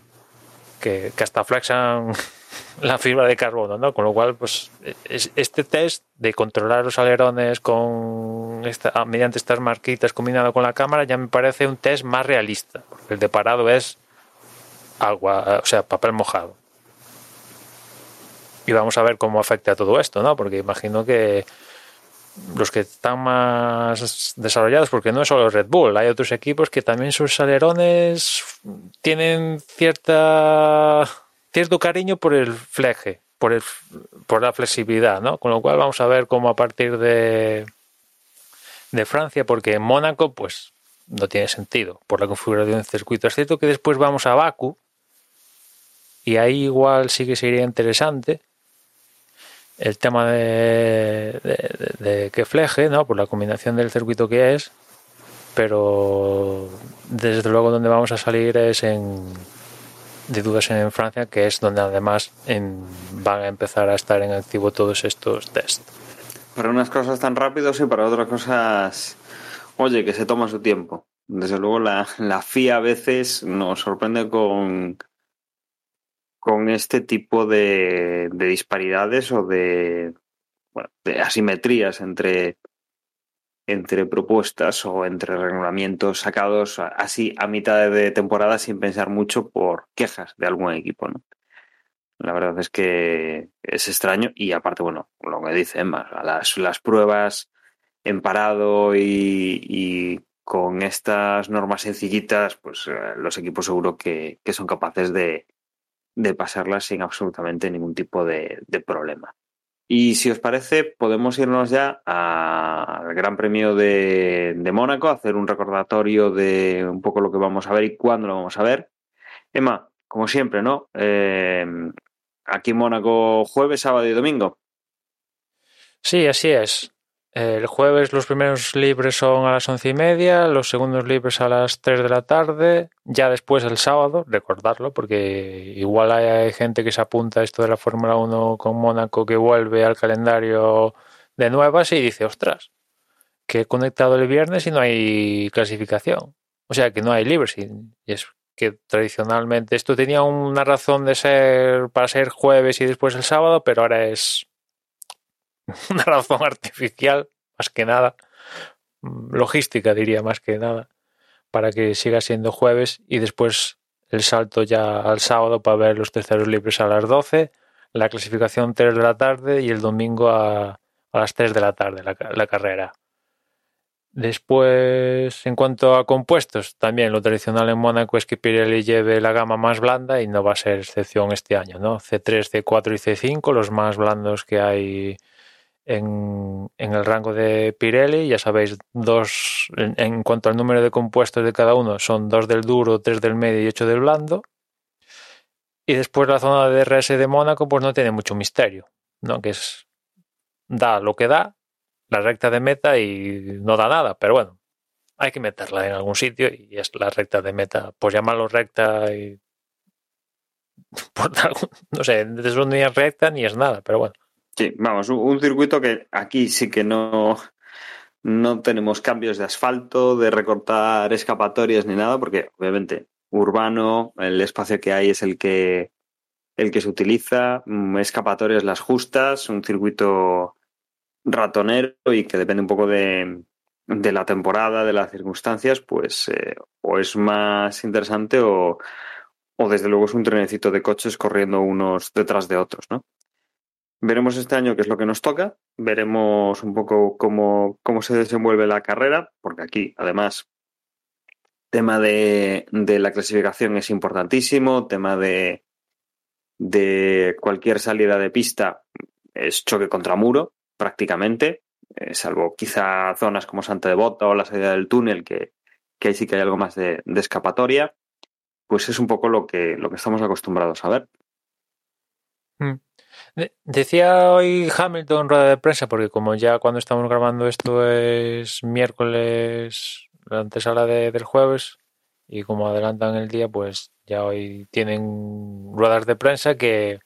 que, hasta flexan la fibra de carbono, ¿no? Con lo cual, pues este test de controlar los alerones con esta, ah, mediante estas marquitas combinado con la cámara ya me parece un test más realista. Porque el de parado es agua, o sea, papel mojado. Y vamos a ver cómo afecta todo esto, ¿no? Porque imagino que los que están más desarrollados, porque no es solo Red Bull, hay otros equipos que también sus alerones tienen cierta cierto cariño por el fleje, por, el, por la flexibilidad, ¿no? Con lo cual vamos a ver cómo a partir de, de Francia, porque en Mónaco, pues no tiene sentido por la configuración del circuito. Es cierto que después vamos a Baku y ahí igual sí que sería interesante el tema de, de, que fleje, ¿no? Por la combinación del circuito que es, pero desde luego donde vamos a salir es en de dudas en Francia, que es donde además en, van a empezar a estar en activo todos estos test. Para unas cosas tan rápidos y para otras cosas, oye, que se toma su tiempo. Desde luego la, la FIA a veces nos sorprende con, con este tipo de, de disparidades o de, bueno, de asimetrías entre entre propuestas o entre regulamientos sacados así a mitad de temporada sin pensar mucho por quejas de algún equipo, ¿no? La verdad es que es extraño y aparte, bueno, lo que dice Emma, las, las pruebas en parado y, con estas normas sencillitas, pues eh, los equipos seguro que son capaces de, de, pasarlas sin absolutamente ningún tipo de, problema. Y si os parece, podemos irnos ya al Gran Premio de, de, Mónaco, hacer un recordatorio de un poco lo que vamos a ver y cuándo lo vamos a ver. Emma, como siempre, ¿no? Eh, aquí en Mónaco jueves, sábado y domingo. Sí, así es. El jueves los primeros libres son a las once y media, los segundos libres a las tres de la tarde, ya después el sábado, recordarlo, porque igual hay, gente que se apunta a esto de la Fórmula 1 con Mónaco que vuelve al calendario de nuevas y dice, ostras, que he conectado el viernes y no hay clasificación. O sea, que no hay libres. Y es que tradicionalmente esto tenía una razón de ser para ser jueves y después el sábado, pero ahora es una razón artificial, más que nada, mm, logística diría más que nada, para que siga siendo jueves y después el salto ya al sábado para ver los terceros libres a las 12, la clasificación 3 de la tarde y el domingo a, a las 3 de la tarde la, la carrera. Después, en cuanto a compuestos, también lo tradicional en Mónaco es que Pirelli lleve la gama más blanda y no va a ser excepción este año, ¿no? C3, C4 y C5, los más blandos que hay en, el rango de Pirelli. Ya sabéis, dos, en, cuanto al número de compuestos de cada uno, son dos del duro, tres del medio y ocho del blando. Y después la zona de DRS de Mónaco, pues no tiene mucho misterio, ¿no? Que es, da lo que da, la recta de meta y no da nada, pero bueno, hay que meterla en algún sitio y es la recta de meta, pues llamarlo recta y por algo, no sé, es recta ni es nada, pero bueno. Sí, vamos, un circuito que aquí sí que no, no tenemos cambios de asfalto, de recortar escapatorias ni nada, porque obviamente urbano, el espacio que hay es el que el que se utiliza, escapatorias las justas, un circuito ratonero y que depende un poco de, de la temporada, de las circunstancias, pues eh, o es más interesante o, o desde luego es un trenecito de coches corriendo unos detrás de otros, ¿no? Veremos este año qué es lo que nos toca, veremos un poco cómo, cómo se desenvuelve la carrera, porque aquí además tema de, de la clasificación es importantísimo, tema de, de cualquier salida de pista es choque contra muro, prácticamente, eh, salvo quizá zonas como Santa Devota o la salida del túnel, que, que ahí sí que hay algo más de, de, escapatoria, pues es un poco lo que, lo que estamos acostumbrados a ver. Mm. Decía hoy Hamilton rueda de prensa, porque como ya cuando estamos grabando esto es miércoles, la antesala de, del jueves, y como adelantan el día, pues ya hoy tienen ruedas de prensa que,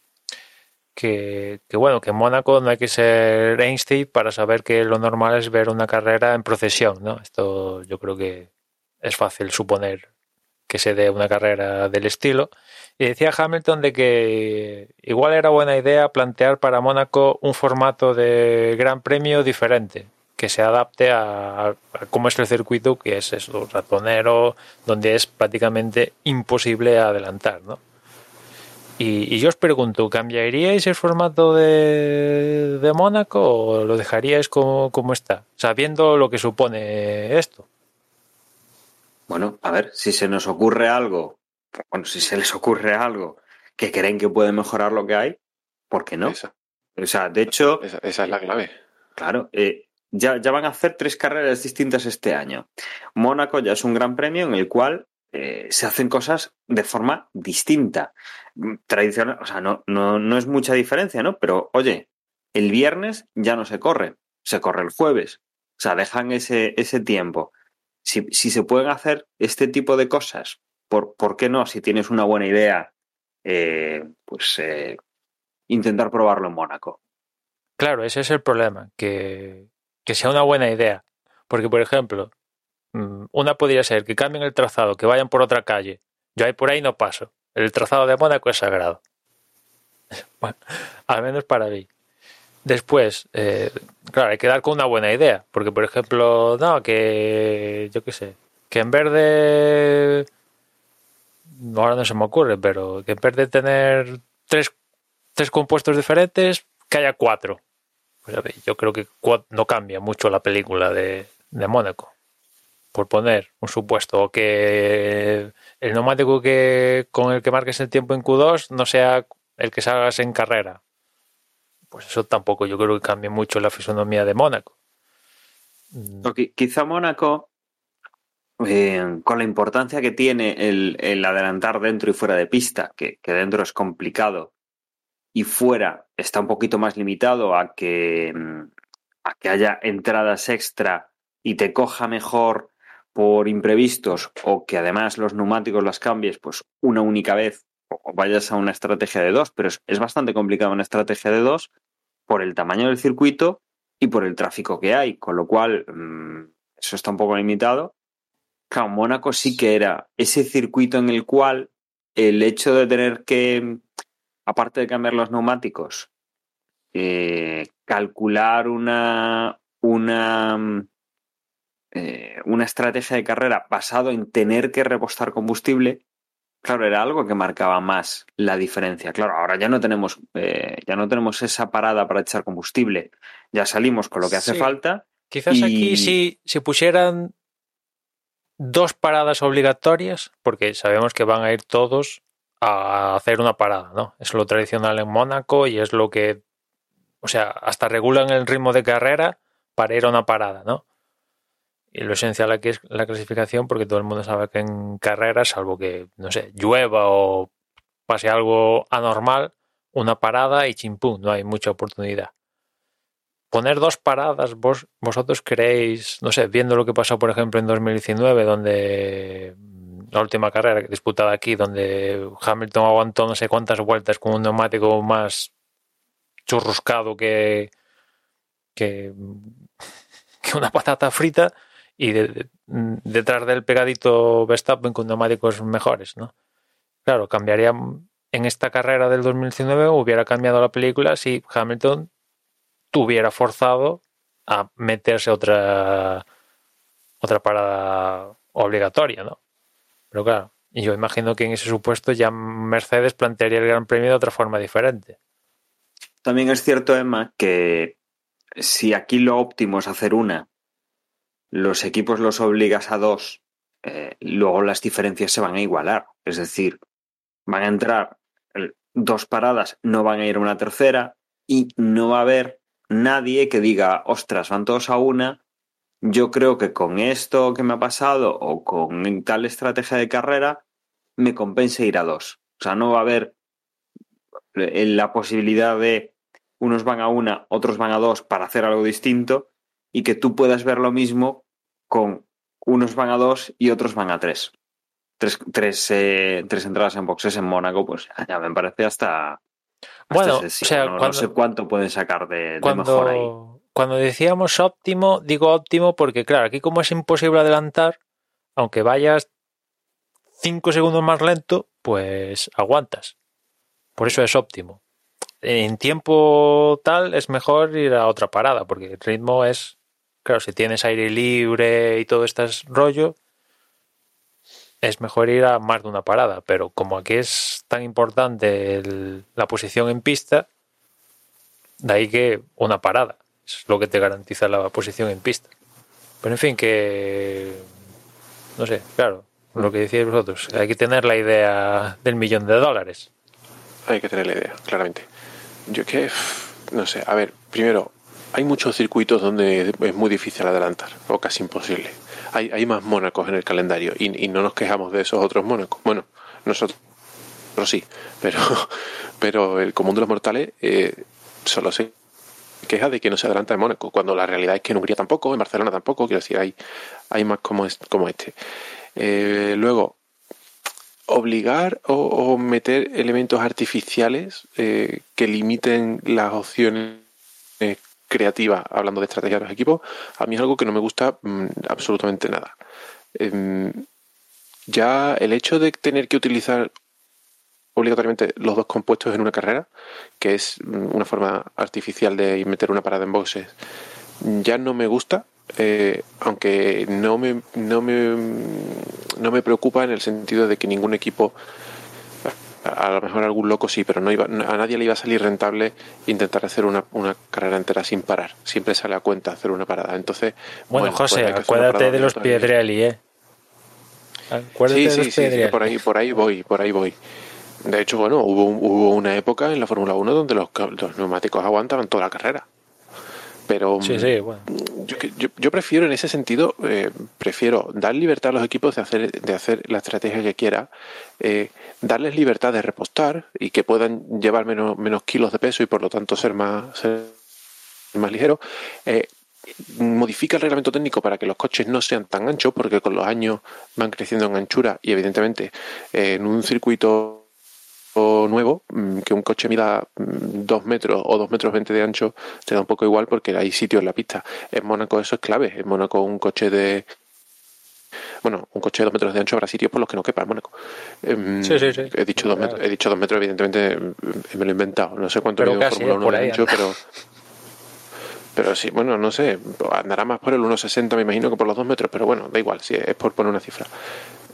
que, que, bueno, que en Mónaco no hay que ser Einstein para saber que lo normal es ver una carrera en procesión, ¿no? Esto yo creo que es fácil suponer que se dé una carrera del estilo. Y decía Hamilton de que igual era buena idea plantear para Mónaco un formato de gran premio diferente, que se adapte a, a cómo es el circuito, que es eso, ratonero, donde es prácticamente imposible adelantar, ¿no? Y, yo os pregunto, ¿cambiaríais el formato de, de Mónaco o lo dejaríais como, está, sabiendo lo que supone esto? Bueno, a ver, si se nos ocurre algo, bueno, si se les ocurre algo que creen que puede mejorar lo que hay, ¿por qué no? Esa. O sea, de hecho... Esa, esa es la clave. Claro, eh, ya, ya van a hacer tres carreras distintas este año. Mónaco ya es un gran premio en el cual eh, se hacen cosas de forma distinta. Tradicional, o sea, no, no, no es mucha diferencia, ¿no? Pero, oye, el viernes ya no se corre, se corre el jueves. O sea, dejan ese, ese tiempo. Si, si se pueden hacer este tipo de cosas, ¿por, ¿por qué no? Si tienes una buena idea, eh, pues eh, intentar probarlo en Mónaco. Claro, ese es el problema, que, que sea una buena idea. Porque, por ejemplo, mm, una podría ser que cambien el trazado, que vayan por otra calle. Yo ahí por ahí no paso. El trazado de Mónaco es sagrado. Bueno, al menos para mí. Después, eh, claro, hay que dar con una buena idea. Porque, por ejemplo, no, que yo qué sé, que en vez de. Ahora no se me ocurre, pero que en vez de tener tres, tres compuestos diferentes, que haya cuatro. Pues, yo creo que no cambia mucho la película de, de Mónaco por poner un supuesto, o que el neumático que con el que marques el tiempo en Q2 no sea el que salgas en carrera. Pues eso tampoco yo creo que cambie mucho la fisonomía de Mónaco. Quizá Mónaco, eh, con la importancia que tiene el, el, adelantar dentro y fuera de pista, que, dentro es complicado y fuera está un poquito más limitado a que, a que haya entradas extra y te coja mejor por imprevistos o que además los neumáticos las cambies pues una única vez o vayas a una estrategia de dos, pero es, es bastante complicado una estrategia de dos por el tamaño del circuito y por el tráfico que hay, con lo cual mm, eso está un poco limitado. Claro, Mónaco sí que era ese circuito en el cual el hecho de tener que, aparte de cambiar los neumáticos, eh, calcular una, una, eh, una estrategia de carrera basado en tener que repostar combustible, claro, era algo que marcaba más la diferencia. Claro, ahora ya no tenemos, eh, ya no tenemos esa parada para echar combustible. Ya salimos con lo que hace Sí. falta. Quizás Y- aquí si, si pusieran dos paradas obligatorias, porque sabemos que van a ir todos a hacer una parada, ¿no? Es lo tradicional en Mónaco y es lo que, o sea, hasta regulan el ritmo de carrera para ir a una parada, ¿no? Y lo esencial aquí es la clasificación, porque todo el mundo sabe que en carreras, salvo que, no sé, llueva o pase algo anormal, una parada y chimpú, no hay mucha oportunidad poner dos paradas, vos, vosotros creéis, no sé, viendo lo que pasó, por ejemplo, en 2019, donde mm, la última carrera disputada aquí, donde Hamilton aguantó no sé cuántas vueltas con un neumático más churruscado que, que, una patata frita y de- detrás del pegadito Verstappen con neumáticos mejores, ¿no? Claro, cambiaría en esta carrera del 2019 hubiera cambiado la película si Hamilton tuviera forzado a meterse otra otra parada obligatoria, ¿no? Pero claro, yo imagino que en ese supuesto ya Mercedes plantearía el Gran Premio de otra forma diferente. También es cierto, Emma, que si aquí lo óptimo es hacer una, los equipos los obligas a dos, eh, luego las diferencias se van a igualar. Es decir, van a entrar dos paradas, no van a ir a una tercera y no va a haber nadie que diga, ostras, van todos a una. Yo creo que con esto que me ha pasado o con tal estrategia de carrera, me compensa ir a dos. O sea, no va a haber eh, la posibilidad de unos van a una, otros van a dos para hacer algo distinto y que tú puedas ver lo mismo con unos van a dos y otros van a tres. Tres, tres, eh, entradas en boxes en Mónaco, pues ya me parece hasta Bueno, o sea, ¿no? No cuando- sé cuánto pueden sacar de, de mejor ahí. Cuando, cuando decíamos óptimo, digo óptimo porque, claro, aquí como es imposible adelantar, aunque vayas cinco segundos más lento, pues aguantas. Por eso es óptimo. En tiempo tal es mejor ir a otra parada, porque el ritmo es, claro, si tienes aire libre y todo este rollo, es mejor ir a más de una parada. Pero como aquí es tan importante el- la posición en pista, de ahí que una parada es lo que te garantiza la posición en pista. Pero en fin, que. No sé, claro, lo que decíais vosotros, hay que tener la idea del millón de dólares. Hay que tener la idea, claramente. Yo que, no sé, a ver, primero, hay muchos circuitos donde es muy difícil adelantar, o casi imposible. Hay, hay más Mónacos en el calendario y, no nos quejamos de esos otros Mónacos. Bueno, nosotros sí, pero, pero el común de los mortales eh, solo se queja de que no se adelanta en Mónaco, cuando la realidad es que en Hungría tampoco, en Barcelona tampoco, quiero decir, hay, hay más como, es- como este. Eh, luego, obligar o, o meter elementos artificiales eh, que limiten las opciones creativas, hablando de estrategia de los equipos, a mí es algo que no me gusta mm, absolutamente nada. Em, ya el hecho de tener que utilizar obligatoriamente los dos compuestos en una carrera, que es mm, una forma artificial de meter una parada en boxes, ya no me gusta, eh, aunque no me, no, me, no me preocupa en el sentido de que ningún equipo, a, lo mejor algún loco sí, pero no iba, a nadie le iba a salir rentable intentar hacer una, una carrera entera sin parar. Siempre sale a cuenta hacer una parada. Entonces, Bueno, pues José, una acuérdate de los. Piedrelli, ¿eh? Acuérdate Sí, de sí, los sí, sí, Piedrelli. por ahí, por ahí voy, por ahí voy. De hecho, bueno, hubo, hubo una época en la Fórmula 1 donde los, los neumáticos aguantaban toda la carrera. Pero Sí, sí, bueno. yo, yo prefiero en ese sentido, eh, prefiero dar libertad a los equipos de hacer, de hacer la estrategia que quiera, eh, darles libertad de repostar y que puedan llevar menos, kilos de peso y por lo tanto ser más, ser más ligeros. Eh, modifica el reglamento técnico para que los coches no sean tan anchos, porque con los años van creciendo en anchura y evidentemente eh, en un circuito nuevo, mm, que un coche mida mm, dos metros o dos metros veinte de ancho, te da un poco igual porque hay sitio en la pista. En Mónaco eso es clave. En Mónaco un coche de bueno, un coche de dos metros de ancho habrá sitios por los que no quepa en Mónaco. Em, Sí, sí, sí. He dicho dos metros, he dicho dos metros, evidentemente mm, me lo he inventado. No sé cuánto mide un Fórmula ¿eh? 1 Por de ancho, anda. pero pero sí, bueno, no sé, andará más por el 1,60 me imagino que por los dos metros, pero bueno, da igual, si es por poner una cifra.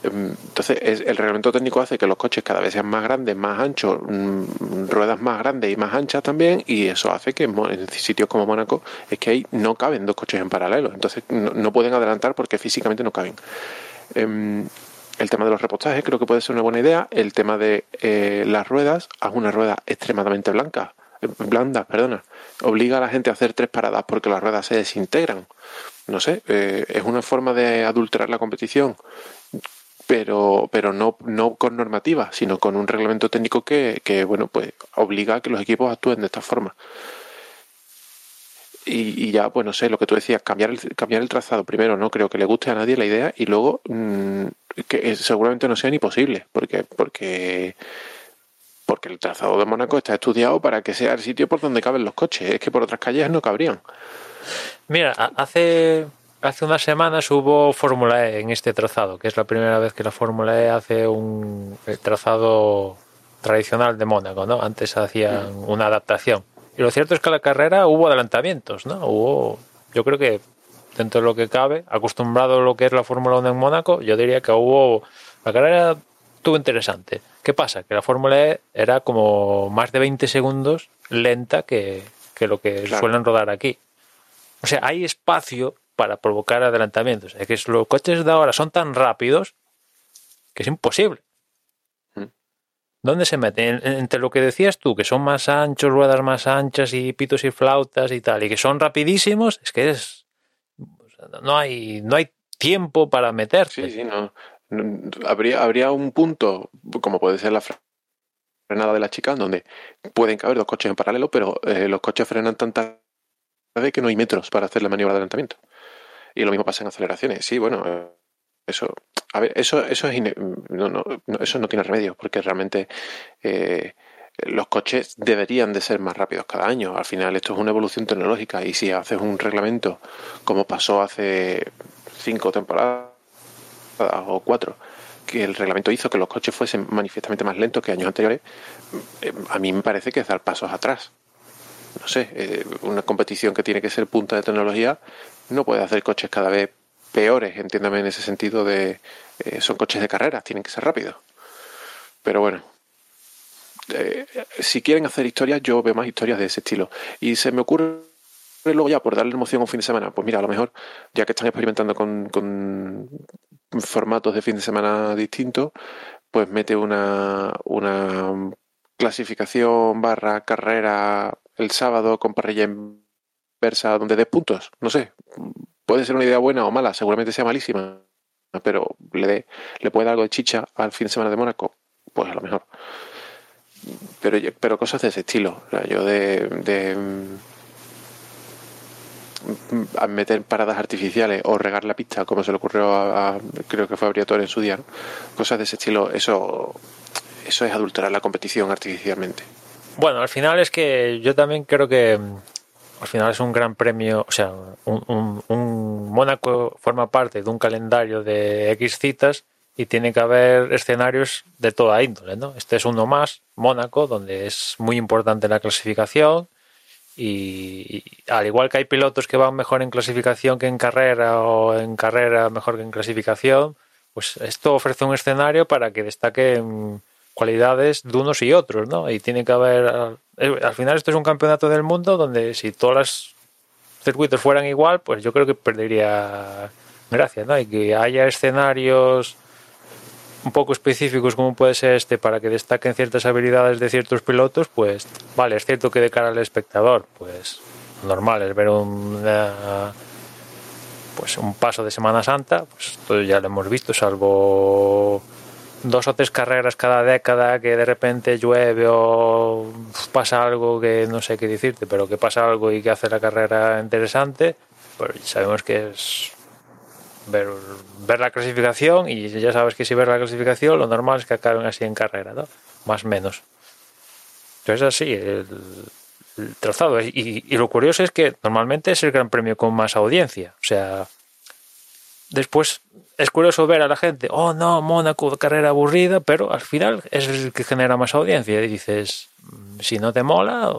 Em, Entonces, es- el reglamento técnico hace que los coches cada vez sean más grandes, más anchos, mm, ruedas más grandes y más anchas también, y eso hace que en sitios como Mónaco es que ahí no caben dos coches en paralelo, entonces no, no pueden adelantar porque físicamente no caben. Em, el tema de los repostajes creo que puede ser una buena idea. El tema de eh, las ruedas, haz una rueda extremadamente blanca, eh, blanda, perdona. Obliga a la gente a hacer tres paradas porque las ruedas se desintegran. No sé, eh, es una forma de adulterar la competición, pero, pero no, no con normativa, sino con un reglamento técnico que, que, bueno, pues obliga a que los equipos actúen de esta forma. Y, y ya, pues no sé, lo que tú decías, cambiar el, cambiar el trazado primero, no creo que le guste a nadie la idea y luego mm, que es- seguramente no sea ni posible, porque, porque, porque el trazado de Mónaco está estudiado para que sea el sitio por donde caben los coches, es que por otras calles no cabrían. Mira, hace, hace unas semanas hubo Fórmula E en este trazado, que es la primera vez que la Fórmula E hace un el trazado tradicional de Mónaco, ¿no? Antes hacían una adaptación. Y lo cierto es que la carrera hubo adelantamientos, ¿no? Hubo, yo creo que dentro de lo que cabe, acostumbrado a lo que es la Fórmula 1 en Mónaco, yo diría que hubo, la carrera estuvo interesante. ¿Qué pasa? Que la Fórmula E era como más de 20 segundos lenta que, que lo que Claro. suelen rodar aquí. O sea, hay espacio para provocar adelantamientos. Es que los coches de ahora son tan rápidos que es imposible. Mm. ¿Dónde se meten? En- Entre lo que decías tú, que son más anchos, ruedas más anchas y pitos y flautas y tal, y que son rapidísimos, es que es. No hay, no hay tiempo para meterte. Sí, sí, no. no- Habría, habría un punto, como puede ser la frenada de la chica, donde pueden caber dos coches en paralelo, pero eh, los coches frenan tan tarde que no hay metros para hacer la maniobra de adelantamiento. Y lo mismo pasa en aceleraciones. Sí, bueno, eh, eso, a ver, eso, eso es no, no, eso no tiene remedio, porque realmente eh, los coches deberían de ser más rápidos cada año. Al final esto es una evolución tecnológica y si haces un reglamento como pasó hace cinco temporadas o cuatro, que el reglamento hizo que los coches fuesen manifiestamente más lentos que años anteriores, eh, a mí me parece que es dar pasos atrás. No sé, eh, una competición que tiene que ser punta de tecnología no puede hacer coches cada vez peores, entiéndame en ese sentido de eh, son coches de carreras, tienen que ser rápidos. Pero bueno, eh, si quieren hacer historias, yo veo más historias de ese estilo. Y se me ocurre luego ya por darle emoción a un fin de semana, pues mira, a lo mejor ya que están experimentando con, con formatos de fin de semana distintos, pues mete una, una clasificación barra carrera el sábado con parrilla inversa donde des puntos. No sé, puede ser una idea buena o mala, seguramente sea malísima, pero le, dé- le puede dar algo de chicha al fin de semana de Mónaco, pues a lo mejor. Pero, pero cosas de ese estilo, yo de, de mm, meter paradas artificiales o regar la pista como se le ocurrió a, creo que fue a en su día ¿no? cosas de ese estilo eso eso es adulterar la competición artificialmente Bueno, al final es que yo también creo que al final es un gran premio, o sea, un, Mónaco forma parte de un calendario de X citas y tiene que haber escenarios de toda índole, ¿no? Este es uno más, Mónaco, donde es muy importante la clasificación y, y al igual que hay pilotos que van mejor en clasificación que en carrera o en carrera mejor que en clasificación, pues esto ofrece un escenario para que destaquen cualidades de unos y otros, ¿no? Y tiene que haber... eh, Al final esto es un campeonato del mundo donde si todos los circuitos fueran igual, pues yo creo que perdería gracia, ¿no? Y que haya escenarios un poco específicos como puede ser este para que destaquen ciertas habilidades de ciertos pilotos, pues vale, es cierto que de cara al espectador, pues normal es ver una, pues un paso de Semana Santa, pues todo ya lo hemos visto, salvo dos o tres carreras cada década que de repente llueve o pasa algo que no sé qué decirte, pero que pasa algo y que hace la carrera interesante, pues sabemos que es ver, la clasificación y ya sabes que si ves la clasificación lo normal es que acaben así en carrera, ¿no? Más o menos. Entonces así, el, el trazado. Y, y, lo curioso es que normalmente es el gran premio con más audiencia. O sea, después es curioso ver a la gente, oh no, Mónaco, carrera aburrida, pero al final es el que genera más audiencia. Y dices, mm, si no te mola,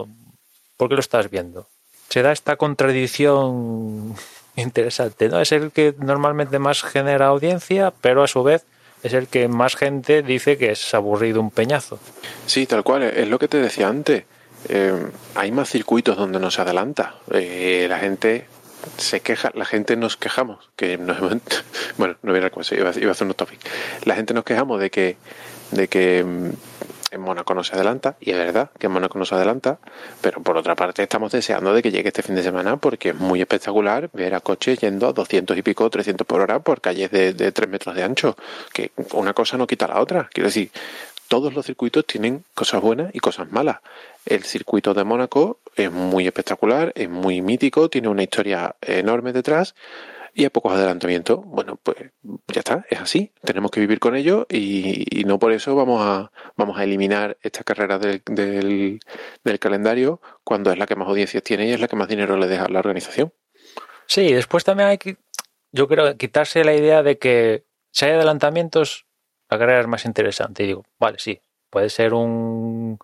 ¿por qué lo estás viendo? Se da esta contradicción interesante, ¿no? Es el que normalmente más genera audiencia, pero a su vez es el que más gente dice que es aburrido un peñazo. Sí, tal cual, es lo que te decía antes. Eh, hay más circuitos donde no se adelanta. Eh, la gente se queja, la gente nos quejamos, que no, bueno, no iba a, iba a hacer un topic. La gente nos quejamos de que, de que mm, en Mónaco no se adelanta, y es verdad que en Mónaco no se adelanta, pero por otra parte estamos deseando de que llegue este fin de semana porque es muy espectacular ver a coches yendo a 200 y pico, 300 por hora por calles de, de 3 metros de ancho, que una cosa no quita la otra. Quiero decir, todos los circuitos tienen cosas buenas y cosas malas. El circuito de Mónaco es muy espectacular, es muy mítico, tiene una historia enorme detrás y hay pocos adelantamientos. Bueno, pues ya está, es así. Tenemos que vivir con ello y, no por eso vamos a, vamos a eliminar esta carrera del, del, del, calendario cuando es la que más audiencias tiene y es la que más dinero le deja a la organización. Sí, después también hay que, yo creo, quitarse la idea de que si hay adelantamientos, carrera es más interesante. Y digo, vale, sí, puede ser un,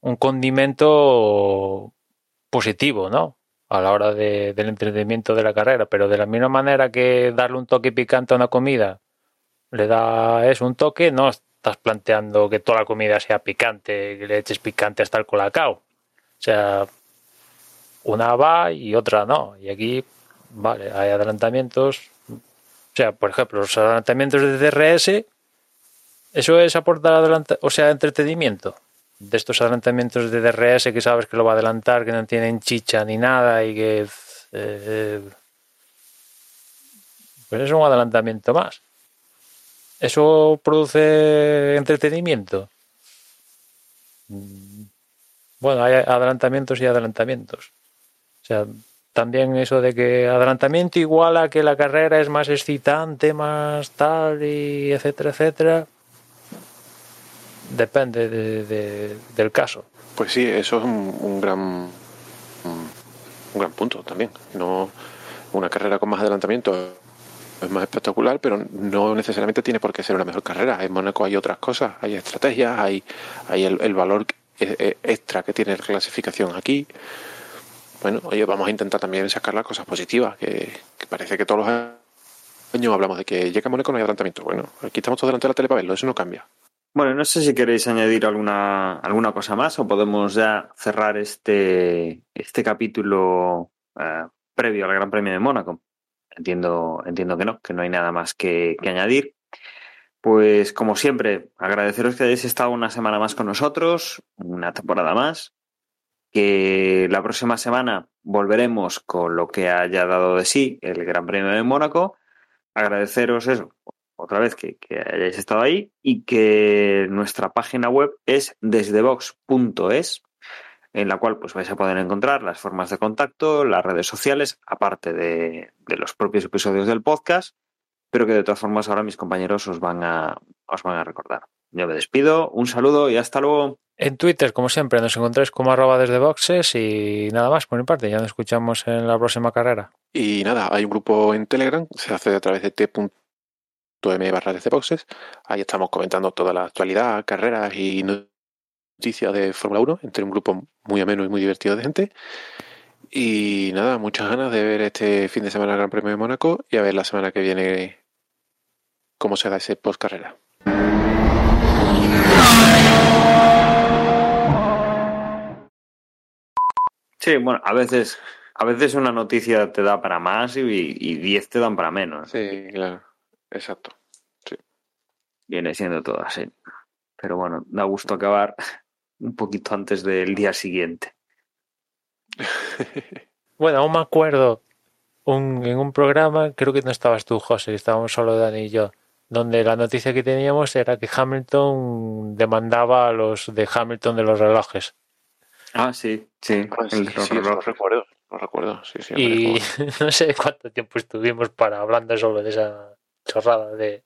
un condimento positivo, ¿no? A la hora de, del entretenimiento de la carrera, pero de la misma manera que darle un toque picante a una comida le da es un toque, no estás planteando que toda la comida sea picante, que le eches picante hasta el colacao. O sea, una va y otra no. Y aquí, vale, hay adelantamientos. O sea, por ejemplo, los adelantamientos de DRS, eso es aportar adelanta, o sea, entretenimiento de estos adelantamientos de DRS que sabes que lo va a adelantar, que no tienen chicha ni nada y que eh, pues es un adelantamiento más. ¿Eso produce entretenimiento? Mm, bueno, hay adelantamientos y adelantamientos. O sea, también eso de que adelantamiento igual a que la carrera es más excitante, más tal y etcétera, etcétera depende de, de, del caso. Pues sí, eso es un, un gran un, gran punto también. No una carrera con más adelantamiento es más espectacular, pero no necesariamente tiene por qué ser una mejor carrera. En Mónaco hay otras cosas, hay estrategias, hay, hay el, valor extra que tiene la clasificación aquí. Bueno, oye, vamos a intentar también sacar las cosas positivas, que, parece que todos los años hablamos de que llega Mónaco no hay adelantamiento. Bueno, aquí estamos todos delante de la tele para verlo, eso no cambia. Bueno, no sé si queréis añadir alguna, alguna cosa más o podemos ya cerrar este, este capítulo eh, previo al Gran Premio de Mónaco. Entiendo, entiendo que no, que no hay nada más que, que añadir. Pues como siempre, agradeceros que hayáis estado una semana más con nosotros, una temporada más, que la próxima semana volveremos con lo que haya dado de sí el Gran Premio de Mónaco. Agradeceros eso, otra vez que, que, hayáis estado ahí y que nuestra página web es desdevox.es en la cual pues vais a poder encontrar las formas de contacto, las redes sociales, aparte de, de, los propios episodios del podcast, pero que de todas formas ahora mis compañeros os van a, os van a recordar. Yo me despido, un saludo y hasta luego. En Twitter, como siempre, nos encontráis como arroba desde boxes y nada más por mi parte. Ya nos escuchamos en la próxima carrera. Y nada, hay un grupo en Telegram, se hace a través de t.com m barra de boxes. Ahí estamos comentando toda la actualidad, carreras y noticias de Fórmula 1 entre un grupo muy ameno y muy divertido de gente. Y nada, muchas ganas de ver este fin de semana el Gran Premio de Mónaco y a ver la semana que viene cómo se da ese post carrera. Sí, bueno, a veces, a veces una noticia te da para más y, y diez te dan para menos. Sí, claro. Exacto. Sí. Viene siendo todo así. Pero bueno, da gusto acabar un poquito antes del día siguiente. bueno, aún me acuerdo un, en un programa, creo que no estabas tú, José, estábamos solo Dani y yo, donde la noticia que teníamos era que Hamilton demandaba a los de Hamilton de los relojes. Ah, sí, sí. Ah, sí, sí, recuerdo. Lo recuerdo, sí, sí. Y no sé cuánto tiempo estuvimos para hablando solo de esa chorrada de